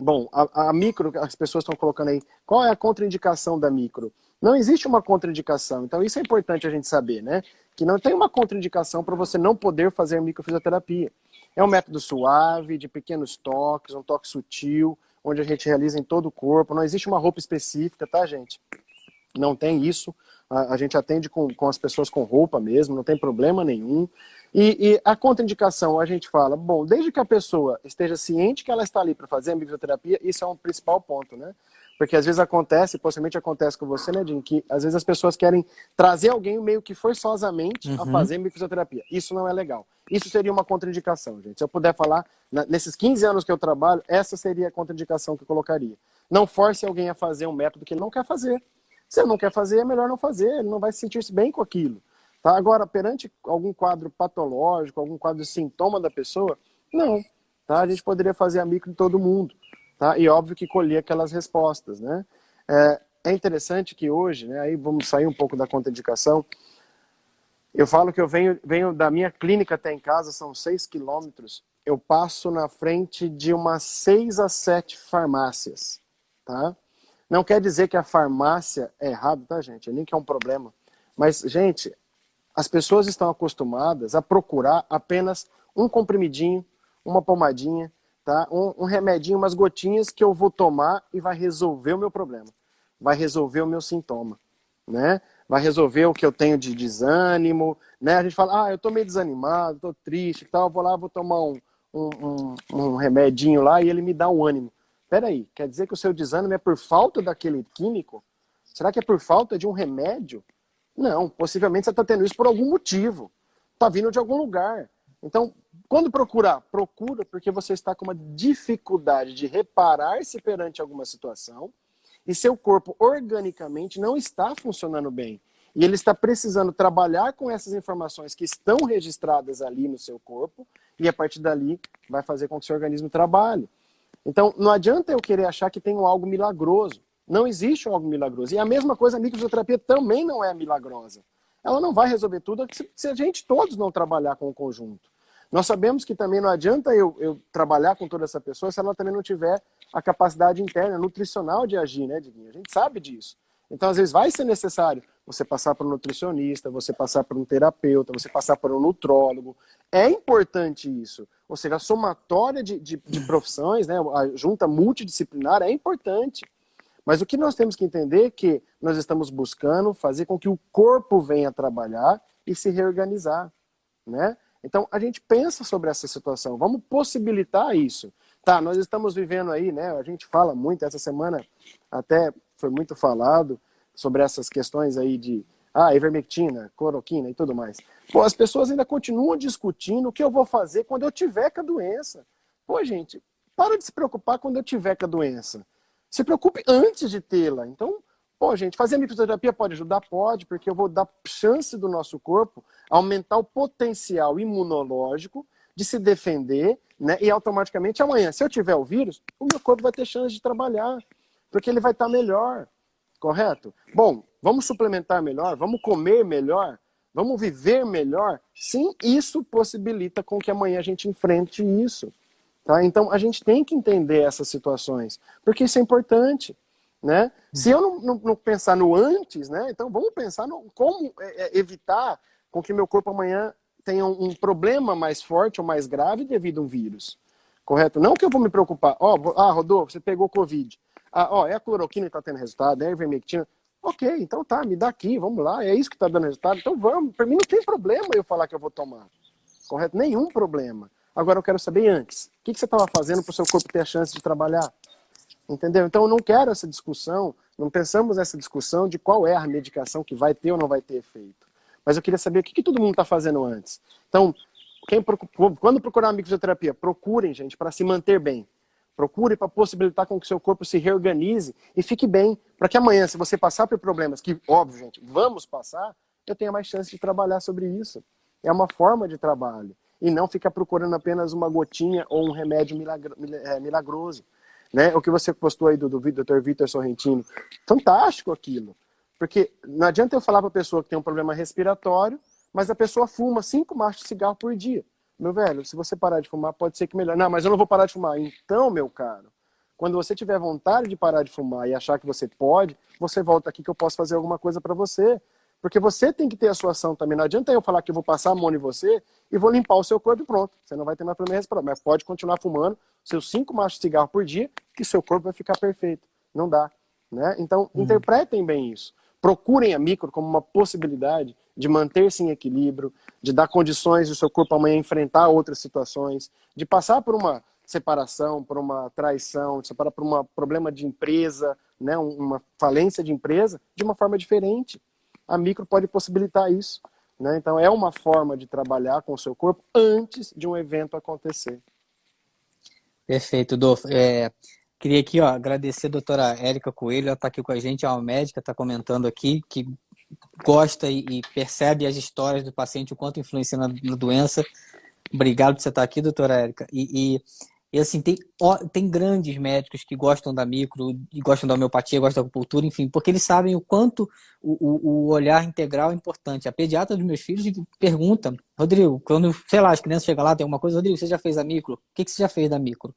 Bom, a, a, micro, as pessoas estão colocando aí, qual é a contraindicação da micro? Não existe uma contraindicação, então isso é importante a gente saber, né? Que não tem uma contraindicação para você não poder fazer microfisioterapia. É um método suave, de pequenos toques, um toque sutil, onde a gente realiza em todo o corpo. Não existe uma roupa específica, tá, gente? Não tem isso. A, a gente atende com, com as pessoas com roupa mesmo, não tem problema nenhum. E, e, a contraindicação, a gente fala, bom, desde que a pessoa esteja ciente que ela está ali para fazer a microterapia, isso é um principal ponto, né? Porque às vezes acontece, possivelmente acontece com você, né, Jim, que às vezes as pessoas querem trazer alguém meio que forçosamente uhum. a fazer microfisioterapia. Isso não é legal. Isso seria uma contraindicação, gente. Se eu puder falar, nesses 15 anos que eu trabalho, essa seria a contraindicação que eu colocaria. Não force alguém a fazer um método que ele não quer fazer. Se ele não quer fazer, é melhor não fazer, ele não vai se sentir bem com aquilo. Tá? Agora, perante algum quadro patológico, algum quadro de sintoma da pessoa, não. Tá? A gente poderia fazer a micro de todo mundo. Tá? E óbvio que colher aquelas respostas. Né? É, é interessante que hoje, né, aí vamos sair um pouco da contraindicação, eu falo que eu venho, venho da minha clínica até em casa, são seis quilômetros, eu passo na frente de umas seis a sete farmácias, tá? Não quer dizer que a farmácia é errado, tá, gente? Nem que é um problema. Mas, gente, as pessoas estão acostumadas a procurar apenas um comprimidinho, uma pomadinha, tá? um, um remedinho, umas gotinhas que eu vou tomar e vai resolver o meu problema, vai resolver o meu sintoma, né? Vai resolver o que eu tenho de desânimo, né? A gente fala, ah, eu tô meio desanimado, tô triste, tal, vou lá, vou tomar um, um, um, um remedinho lá e ele me dá um ânimo. Peraí, quer dizer que o seu desânimo é por falta daquele químico? Será que é por falta de um remédio? Não, possivelmente você está tendo isso por algum motivo. Está vindo de algum lugar. Então, quando procurar, procura porque você está com uma dificuldade de reparar-se perante alguma situação e seu corpo organicamente não está funcionando bem. E ele está precisando trabalhar com essas informações que estão registradas ali no seu corpo e a partir dali vai fazer com que seu organismo trabalhe. Então, não adianta eu querer achar que tem algo milagroso. Não existe algo milagroso. E a mesma coisa, a microfisioterapia também não é milagrosa. Ela não vai resolver tudo se a gente todos não trabalhar com o conjunto. Nós sabemos que também não adianta eu, eu trabalhar com toda essa pessoa se ela também não tiver a capacidade interna, nutricional de agir, né, Diguinho? A gente sabe disso. Então, às vezes, vai ser necessário você passar por um nutricionista, você passar por um terapeuta, você passar por um nutrólogo. É importante isso. Ou seja, a somatória de, de, de profissões, né, a junta multidisciplinar é importante. Mas o que nós temos que entender é que nós estamos buscando fazer com que o corpo venha trabalhar e se reorganizar, né? Então, a gente pensa sobre essa situação, vamos possibilitar isso. Tá, nós estamos vivendo aí, né? A gente fala muito, essa semana até foi muito falado sobre essas questões aí de ah, ivermectina, cloroquina e tudo mais. Pô, as pessoas ainda continuam discutindo o que eu vou fazer quando eu tiver com a doença. Pô, gente, para de se preocupar quando eu tiver com a doença. Se preocupe antes de tê-la. Então, pô, gente, fazer microterapia pode ajudar? Pode, porque eu vou dar chance do nosso corpo aumentar o potencial imunológico de se defender, né? E automaticamente amanhã, se eu tiver o vírus, o meu corpo vai ter chance de trabalhar, porque ele vai estar melhor, correto? Bom, vamos suplementar melhor, vamos comer melhor, vamos viver melhor. Sim, isso possibilita com que amanhã a gente enfrente isso. Tá? Então, a gente tem que entender essas situações, porque isso é importante. Né? Se eu não, não, não pensar no antes, né? então vamos pensar no como é, é, evitar com que meu corpo amanhã tenha um, um, problema mais forte ou mais grave devido a um vírus. Correto? Não que eu vou me preocupar. Ó, oh, ah, Rodolfo, você pegou Covid. Ah, ó, é a cloroquina que está tendo resultado, é a ivermectina. Ok, então tá, me dá aqui, vamos lá, é isso que está dando resultado. Então vamos, para mim não tem problema eu falar que eu vou tomar. Correto? Nenhum problema. Agora eu quero saber antes. O que, você estava fazendo para o seu corpo ter a chance de trabalhar? Entendeu? Então eu não quero essa discussão, não pensamos nessa discussão de qual é a medicação que vai ter ou não vai ter efeito. Mas eu queria saber o que, que todo mundo está fazendo antes. Então, quem, quando procurar uma fisioterapia, procurem, gente, para se manter bem. Procure para possibilitar com que seu corpo se reorganize e fique bem. Para que amanhã, se você passar por problemas, que, óbvio, gente, vamos passar, eu tenha mais chance de trabalhar sobre isso. É uma forma de trabalho e não ficar procurando apenas uma gotinha ou um remédio é, milagroso. Né? O que você postou aí do, do Dr. Vitor Sorrentino. Fantástico aquilo. Porque não adianta eu falar para a pessoa que tem um problema respiratório, mas a pessoa fuma cinco machos de cigarro por dia. Meu velho, se você parar de fumar, pode ser que melhore. Não, mas eu não vou parar de fumar. Então, meu caro, quando você tiver vontade de parar de fumar e achar que você pode, você volta aqui que eu posso fazer alguma coisa para você. Porque você tem que ter a sua ação também. Não adianta eu falar que eu vou passar a mão em você e vou limpar o seu corpo e pronto. Você não vai ter mais problema respirar. Mas pode continuar fumando seus cinco machos de cigarro por dia, que seu corpo vai ficar perfeito. Não dá. Né? Então, uhum. interpretem bem isso. Procurem a micro como uma possibilidade de manter-se em equilíbrio, de dar condições do seu corpo amanhã enfrentar outras situações, de passar por uma separação, por uma traição, de separar por um problema de empresa, né, uma falência de empresa de uma forma diferente. A micro pode possibilitar isso. Né? Então, é uma forma de trabalhar com o seu corpo antes de um evento acontecer. Perfeito, Dolfo. É, queria aqui ó, agradecer a doutora Érica Coelho, ela está aqui com a gente, é uma médica, está comentando aqui, que gosta e, e, percebe as histórias do paciente, o quanto influencia na, na doença. Obrigado por você estar aqui, doutora Érica. E, e, e, assim, tem, tem grandes médicos que gostam da micro, gostam da homeopatia, gostam da acupuntura, enfim, porque eles sabem o quanto o, o, olhar integral é importante. A pediatra dos meus filhos pergunta, Rodrigo, quando, sei lá, as crianças chegam lá, tem alguma coisa, Rodrigo, você já fez a micro? O que, que você já fez da micro?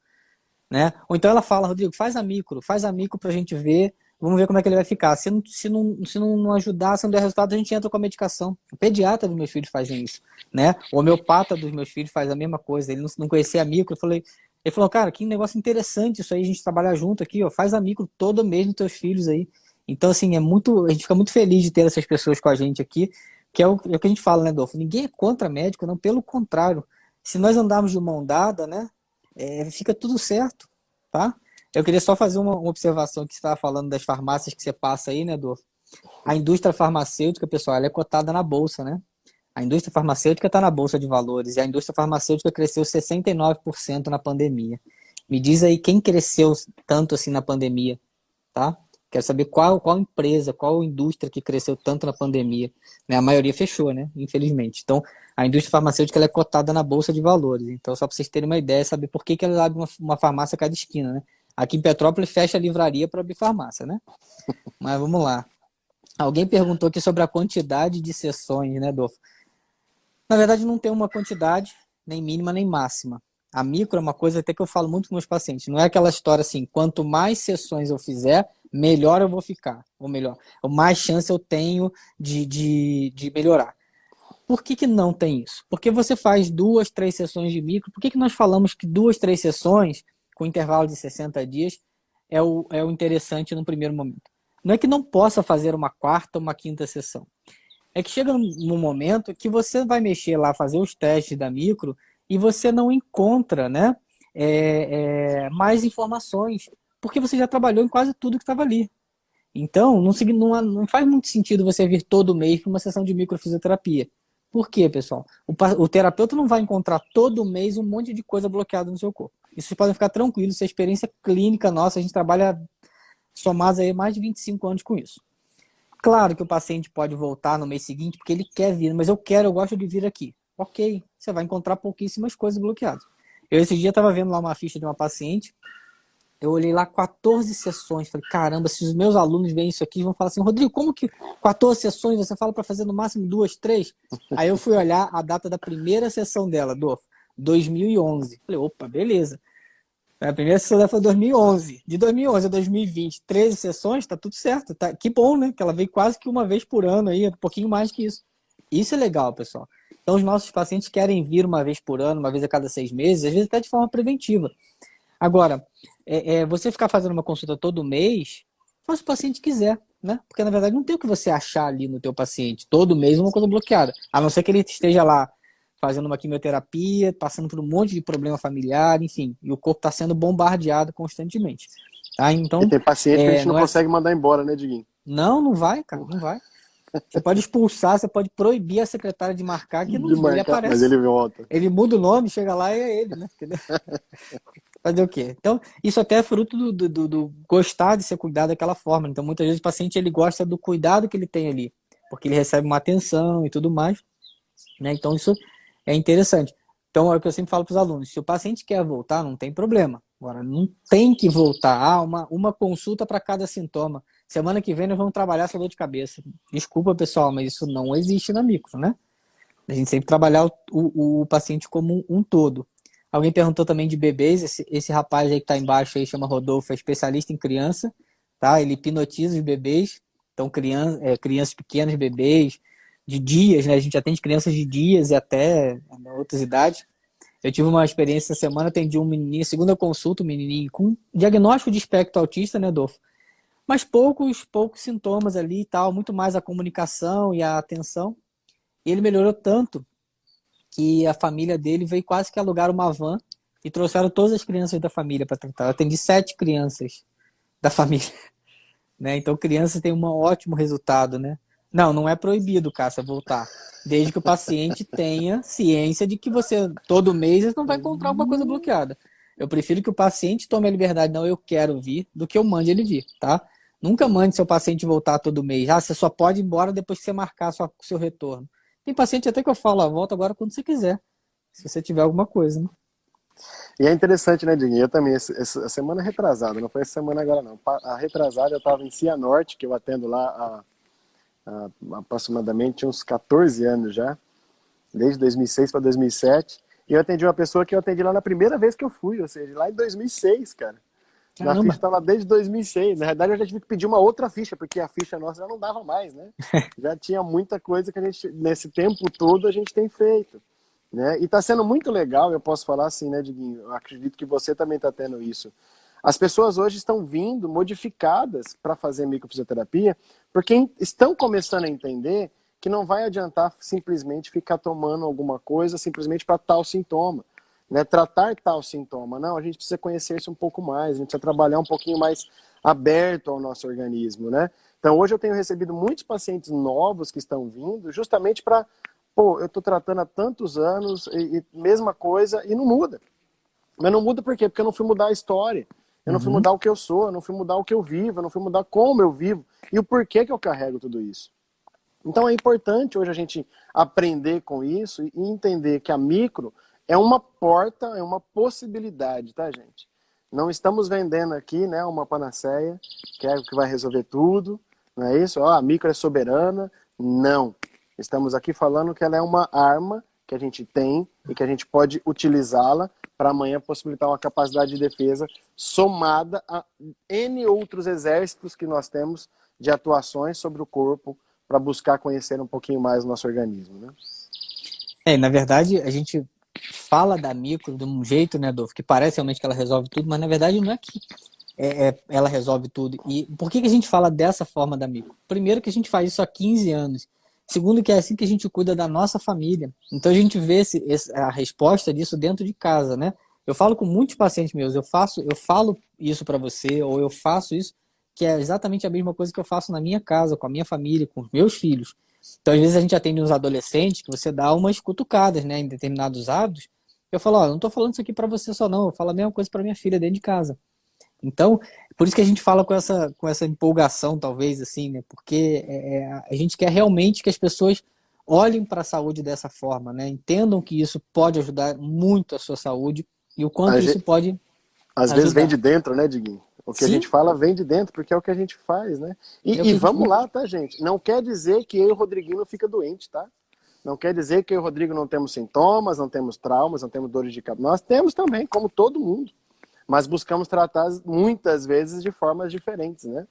Né? Ou então ela fala, Rodrigo, faz a micro, faz a micro para a gente ver Vamos ver como é que ele vai ficar. Se não, se não, se não ajudar, se não der resultado, a gente entra com a medicação. O pediatra dos meus filhos fazem isso, né? O homeopata dos meus filhos faz a mesma coisa. Ele não, não conhecia a micro. Eu falei, ele falou, cara, que negócio interessante isso aí, a gente trabalhar junto aqui, ó. Faz a micro todo mês nos teus filhos aí. Então, assim, é muito. A gente fica muito feliz de ter essas pessoas com a gente aqui, que é o, é o que a gente fala, né, Dolfo? Ninguém é contra médico, não, pelo contrário. Se nós andarmos de mão dada, né? É, fica tudo certo, tá? Eu queria só fazer uma, observação que você estava falando das farmácias que você passa aí, né, Adolfo? A indústria farmacêutica, pessoal, ela é cotada na bolsa, né? A indústria farmacêutica está na bolsa de valores e a indústria farmacêutica cresceu 69% na pandemia. Me diz aí quem cresceu tanto assim na pandemia, tá? Quero saber qual, qual empresa, qual indústria que cresceu tanto na pandemia. Né? A maioria fechou, né? Infelizmente. Então, a indústria farmacêutica é cotada na bolsa de valores. Então, só para vocês terem uma ideia, saber por que, que ela abre uma, uma farmácia a cada esquina, né? Aqui em Petrópolis fecha a livraria para abrir farmácia, né? Mas vamos lá. Alguém perguntou aqui sobre a quantidade de sessões, né, Dolfo? Na verdade, não tem uma quantidade, nem mínima nem máxima. A micro é uma coisa até que eu falo muito com meus pacientes. Não é aquela história assim, quanto mais sessões eu fizer, melhor eu vou ficar. Ou melhor, mais chance eu tenho de, de, de melhorar. Por que, que não tem isso? Porque você faz duas, três sessões de micro. Por que, que nós falamos que duas, três sessões com intervalo de 60 dias, é o, é o interessante no primeiro momento. Não é que não possa fazer uma quarta ou uma quinta sessão. É que chega num momento que você vai mexer lá, fazer os testes da micro e você não encontra né, é, é, mais informações, porque você já trabalhou em quase tudo que estava ali. Então, não, não, não, faz muito sentido você vir todo mês para uma sessão de microfisioterapia. Por quê, pessoal? O, o terapeuta não vai encontrar todo mês um monte de coisa bloqueada no seu corpo. Isso vocês podem ficar tranquilos, isso é experiência clínica nossa, a gente trabalha somados aí mais de 25 anos com isso. Claro que o paciente pode voltar no mês seguinte porque ele quer vir, mas eu quero, eu gosto de vir aqui. Ok, você vai encontrar pouquíssimas coisas bloqueadas. Eu esse dia estava vendo lá uma ficha de uma paciente, eu olhei lá 14 sessões, falei, caramba, se os meus alunos veem isso aqui, vão falar assim, Rodrigo, como que 14 sessões você fala para fazer no máximo duas, três? Aí eu fui olhar a data da primeira sessão dela, Dolfo. 2011. Falei, opa, beleza. A primeira sessão dela foi 2011. De 2011 a 2020, 13 sessões, tá tudo certo. Tá, que bom, né? Que ela veio quase que uma vez por ano aí, um pouquinho mais que isso. Isso é legal, pessoal. Então, os nossos pacientes querem vir uma vez por ano, uma vez a cada seis meses, às vezes até de forma preventiva. Agora, é, é, você ficar fazendo uma consulta todo mês, faz o paciente quiser, né? Porque, na verdade, não tem o que você achar ali no teu paciente. Todo mês uma coisa bloqueada. A não ser que ele esteja lá fazendo uma quimioterapia, passando por um monte de problema familiar, enfim, e o corpo está sendo bombardeado constantemente. Tá? Então, e tem paciente é, que a gente não, não é... consegue mandar embora, né, Diguinho? Não, não vai, cara, não vai. Você pode expulsar, você pode proibir a secretária de marcar que não de marcar, ele aparece. Mas ele volta. Ele muda o nome, chega lá e é ele, né? Fazer o quê? Então, isso até é fruto do, do, do, do, gostar de ser cuidado daquela forma. Então, muitas vezes o paciente ele gosta do cuidado que ele tem ali, porque ele recebe uma atenção e tudo mais. Né? Então, isso é interessante. Então, é o que eu sempre falo para os alunos: se o paciente quer voltar, não tem problema. Agora, não tem que voltar. Ah, uma, uma consulta para cada sintoma. Semana que vem nós vamos trabalhar essa dor de cabeça. Desculpa, pessoal, mas isso não existe na micro, né? A gente sempre trabalhar o, o, o paciente como um, um, todo. Alguém perguntou também de bebês. Esse, esse rapaz aí que está embaixo aí chama Rodolfo, é especialista em criança, tá? Ele hipnotiza os bebês. Então, criança, é, crianças pequenas, bebês, de dias, né? A gente atende crianças de dias e até né, outras idades. Eu tive uma experiência essa semana, atendi um menininho, segunda consulta, um menininho com diagnóstico de espectro autista, né, Dolfo? Mas poucos, poucos sintomas ali e tal, muito mais a comunicação e a atenção. E ele melhorou tanto que a família dele veio quase que alugar uma van e trouxeram todas as crianças da família para tratar. Eu atendi sete crianças da família. Né? Então, crianças têm um ótimo resultado, né? Não, não é proibido, Cássia, voltar. Desde que o paciente tenha ciência de que você, todo mês, não vai encontrar alguma coisa bloqueada. Eu prefiro que o paciente tome a liberdade, não, eu quero vir, do que eu mande ele vir, tá? Nunca mande seu paciente voltar todo mês. Ah, você só pode ir embora depois que você marcar o seu retorno. Tem paciente até que eu falo, ah, volta agora quando você quiser. Se você tiver alguma coisa, né? E é interessante, né, Diguinho? Eu também, essa semana retrasada, não foi essa semana agora não. A retrasada eu estava em Cianorte, que eu atendo lá há, há aproximadamente uns 14 anos já, desde 2006 para 2007. E eu atendi uma pessoa que eu atendi lá na primeira vez que eu fui, ou seja, lá em 2006, cara. Caramba. Na ficha estava desde 2006. Na verdade, eu já tive que pedir uma outra ficha, porque a ficha nossa já não dava mais, né? já tinha muita coisa que a gente, nesse tempo todo, a gente tem feito. Né? E está sendo muito legal, eu posso falar assim, né, Diguinho? Eu acredito que você também está tendo isso. As pessoas hoje estão vindo modificadas para fazer microfisioterapia, porque estão começando a entender que não vai adiantar simplesmente ficar tomando alguma coisa simplesmente para tal sintoma né, tratar tal sintoma. Não, a gente precisa conhecer isso um pouco mais, a gente precisa trabalhar um pouquinho mais aberto ao nosso organismo, né? Então, hoje eu tenho recebido muitos pacientes novos que estão vindo justamente para, pô, eu estou tratando há tantos anos e, e, mesma coisa e não muda. Mas não muda por quê? Porque eu não fui mudar a história. Eu não fui uhum. mudar o que eu sou, eu não fui mudar o que eu vivo, eu não fui mudar como eu vivo e o porquê que eu carrego tudo isso. Então é importante hoje a gente aprender com isso e entender que a micro é uma porta, é uma possibilidade, tá, gente? Não estamos vendendo aqui, né, uma panaceia, que é o que vai resolver tudo, não é isso? Ó, a micro é soberana. Não. Estamos aqui falando que ela é uma arma que a gente tem e que a gente pode utilizá-la para amanhã possibilitar uma capacidade de defesa somada a N outros exércitos que nós temos de atuações sobre o corpo para buscar conhecer um pouquinho mais o nosso organismo, né? É, na verdade, a gente fala da micro de um jeito, né, Adolfo, que parece realmente que ela resolve tudo, mas na verdade não é que é, é, ela resolve tudo. E por que, que a gente fala dessa forma da micro? Primeiro que a gente faz isso há 15 anos. Segundo que é assim que a gente cuida da nossa família. Então a gente vê esse, a resposta disso dentro de casa, né? Eu falo com muitos pacientes meus, eu faço, eu falo isso para você ou eu faço isso, que é exatamente a mesma coisa que eu faço na minha casa, com a minha família, com os meus filhos. Então, às vezes, a gente atende uns adolescentes que você dá umas cutucadas né, em determinados hábitos. Eu falo, ó, não estou falando isso aqui para você só, não. Eu falo a mesma coisa para minha filha dentro de casa. Então, por isso que a gente fala com essa, com essa empolgação, talvez, assim, né? Porque é, é a gente quer realmente que as pessoas olhem para a saúde dessa forma, né? Entendam que isso pode ajudar muito a sua saúde e o quanto a isso gente, pode. Às ajudar. vezes vem de dentro, né, Diguinho? O que Sim. a gente fala vem de dentro, porque é o que a gente faz, né? E, e vamos lá, tá, gente? Não quer dizer que eu e o Rodriguinho não fica doente, tá? Não quer dizer que eu e o Rodrigo não temos sintomas, não temos traumas, não temos dores de cabeça. Nós temos também, como todo mundo. Mas buscamos tratar muitas vezes de formas diferentes, né?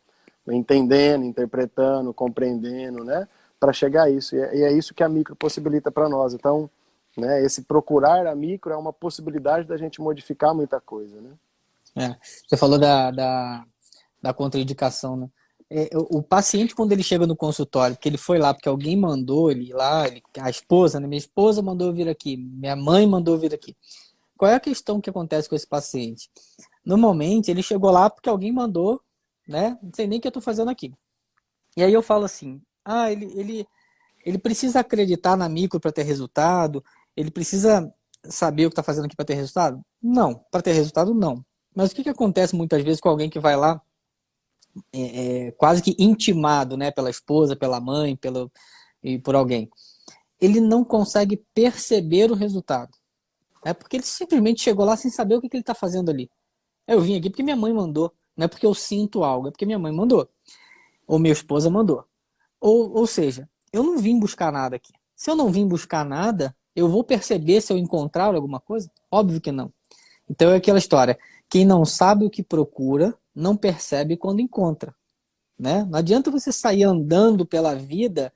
Entendendo, interpretando, compreendendo, né? Para chegar a isso. É, e é isso que a micro possibilita para nós. Então, né, esse procurar a micro é uma possibilidade da gente modificar muita coisa, né? É, você falou da, da, da contraindicação, né? É, o, paciente, quando ele chega no consultório, porque ele foi lá porque alguém mandou ele ir lá, ele, a esposa, né? Minha esposa mandou vir aqui, minha mãe mandou vir aqui. Qual é a questão que acontece com esse paciente? Normalmente, ele chegou lá porque alguém mandou, né? Não sei nem o que eu estou fazendo aqui. E aí eu falo assim, ah, ele, ele, ele precisa acreditar na micro para ter resultado? Ele precisa saber o que está fazendo aqui para ter resultado? Não. Para ter resultado, não. Mas o que, que acontece muitas vezes com alguém que vai lá é, é, quase que intimado né, pela esposa, pela mãe, pelo, e por alguém? Ele não consegue perceber o resultado. É porque ele simplesmente chegou lá sem saber o que, que ele está fazendo ali. Eu vim aqui porque minha mãe mandou. Não é porque eu sinto algo, é porque minha mãe mandou. Ou minha esposa mandou. Ou, ou seja, eu não vim buscar nada aqui. Se eu não vim buscar nada, eu vou perceber se eu encontrar alguma coisa? Óbvio que não. Então é aquela história. Quem não sabe o que procura, não percebe quando encontra. Né? Não adianta você sair andando pela vida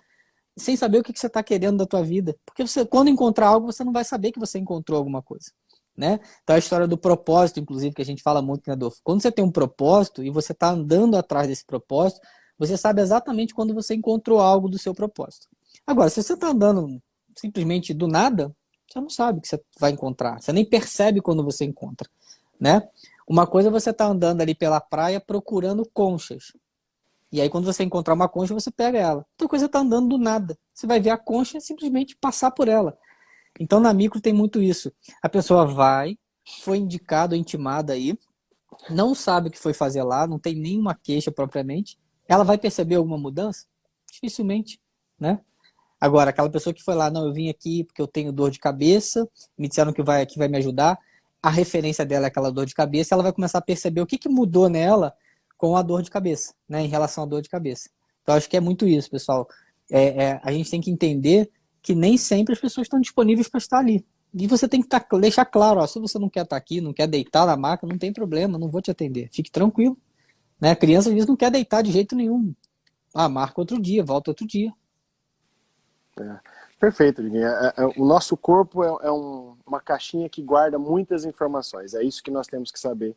sem saber o que você está querendo da tua vida. Porque você, quando encontrar algo, você não vai saber que você encontrou alguma coisa. Né? Então a história do propósito, inclusive, que a gente fala muito, né, Adolfo? Quando você tem um propósito e você está andando atrás desse propósito, você sabe exatamente quando você encontrou algo do seu propósito. Agora, se você está andando simplesmente do nada, você não sabe o que você vai encontrar. Você nem percebe quando você encontra né? Uma coisa é você tá andando ali pela praia procurando conchas. E aí, quando você encontrar uma concha, você pega ela. Então, a coisa está andando do nada. Você vai ver a concha simplesmente passar por ela. Então, na micro tem muito isso. A pessoa vai, foi indicado, intimada aí, não sabe o que foi fazer lá, não tem nenhuma queixa propriamente. Ela vai perceber alguma mudança? Dificilmente, né? Agora, aquela pessoa que foi lá, não, eu vim aqui porque eu tenho dor de cabeça, me disseram que vai, que vai me ajudar, a referência dela é aquela dor de cabeça, ela vai começar a perceber o que, que mudou nela com a dor de cabeça, né, em relação à dor de cabeça. Então, acho que é muito isso, pessoal. É, é, a gente tem que entender que nem sempre as pessoas estão disponíveis para estar ali. E você tem que tá, deixar claro, ó, se você não quer estar aqui, não quer deitar na maca, não tem problema, não vou te atender. Fique tranquilo. Né? A criança às vezes não quer deitar de jeito nenhum. Ah, marca outro dia, volta outro dia. É. Perfeito, Diguinho. É, é, o nosso corpo é, é um, uma caixinha que guarda muitas informações. É isso que nós temos que saber.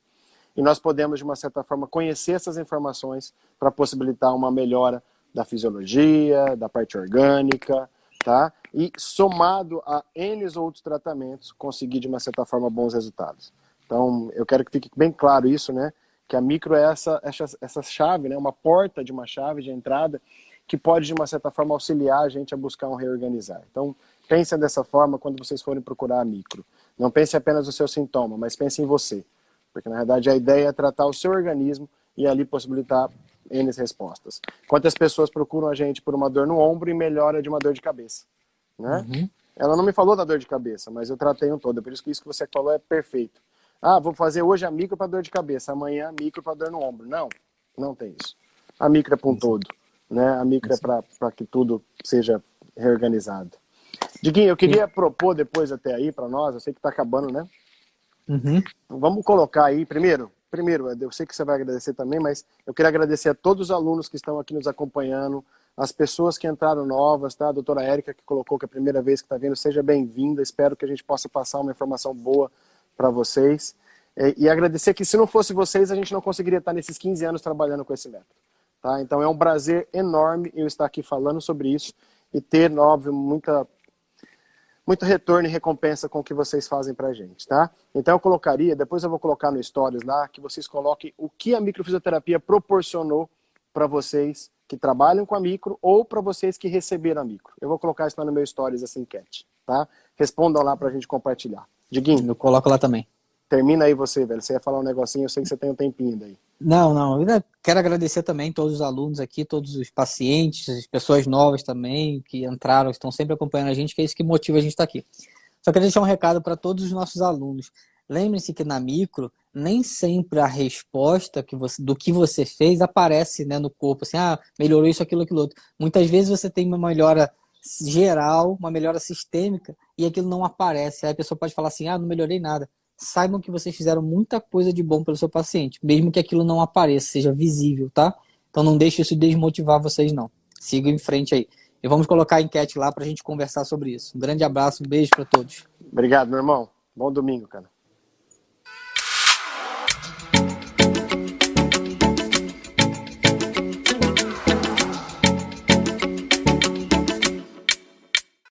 E nós podemos, de uma certa forma, conhecer essas informações para possibilitar uma melhora da fisiologia, da parte orgânica, tá? E somado a N outros tratamentos, conseguir de uma certa forma bons resultados. Então, eu quero que fique bem claro isso, né? Que a micro é essa, essa, essa chave, né? Uma porta de uma chave de entrada que pode, de uma certa forma, auxiliar a gente a buscar um reorganizar. Então, pensem dessa forma quando vocês forem procurar a micro. Não pense apenas no seu sintoma, mas pense em você. Porque, na verdade, a ideia é tratar o seu organismo e ali possibilitar N respostas. Quantas pessoas procuram a gente por uma dor no ombro e melhora de uma dor de cabeça? Né? Uhum. Ela não me falou da dor de cabeça, mas eu tratei um todo. Por isso que isso que você falou é perfeito. Ah, vou fazer hoje a micro para dor de cabeça, amanhã a micro para dor no ombro. Não, não tem isso. A micro é para um todo. Né? A micro é para que tudo seja reorganizado. Diguinho, eu queria Sim. propor depois até aí para nós, eu sei que está acabando, né? Uhum. Vamos colocar aí, primeiro, primeiro, eu sei que você vai agradecer também, mas eu queria agradecer a todos os alunos que estão aqui nos acompanhando, as pessoas que entraram novas, tá? A doutora Érica, que colocou que é a primeira vez que está vindo, seja bem-vinda. Espero que a gente possa passar uma informação boa para vocês. E, e, agradecer que, se não fosse vocês, a gente não conseguiria estar nesses 15 anos trabalhando com esse método. Tá? Então, é um prazer enorme eu estar aqui falando sobre isso e ter, óbvio, muita muito retorno e recompensa com o que vocês fazem pra gente, tá? Então eu colocaria, depois eu vou colocar no Stories lá, que vocês coloquem o que a microfisioterapia proporcionou para vocês que trabalham com a micro ou para vocês que receberam a micro. Eu vou colocar isso lá no meu Stories, essa enquete, tá? Respondam lá pra gente compartilhar. Diguinho. Eu coloco lá também. Termina aí você, velho. Você ia falar um negocinho, eu sei que você tem um tempinho daí. Não, não. Eu quero agradecer também todos os alunos aqui, todos os pacientes, as pessoas novas também que entraram, que estão sempre acompanhando a gente, que é isso que motiva a gente estar aqui. Só quero deixar um recado para todos os nossos alunos. Lembre-se que na micro, nem sempre a resposta que você, do que você fez aparece né, no corpo, assim, ah, melhorou isso, aquilo, aquilo outro. Muitas vezes você tem uma melhora geral, uma melhora sistêmica, e aquilo não aparece. Aí a pessoa pode falar assim, ah, não melhorei nada saibam que vocês fizeram muita coisa de bom pelo seu paciente, mesmo que aquilo não apareça, seja visível, tá? Então não deixe isso desmotivar vocês, não. Sigam em frente aí. E vamos colocar a enquete lá para a gente conversar sobre isso. Um grande abraço, um beijo para todos. Obrigado, meu irmão. Bom domingo, cara.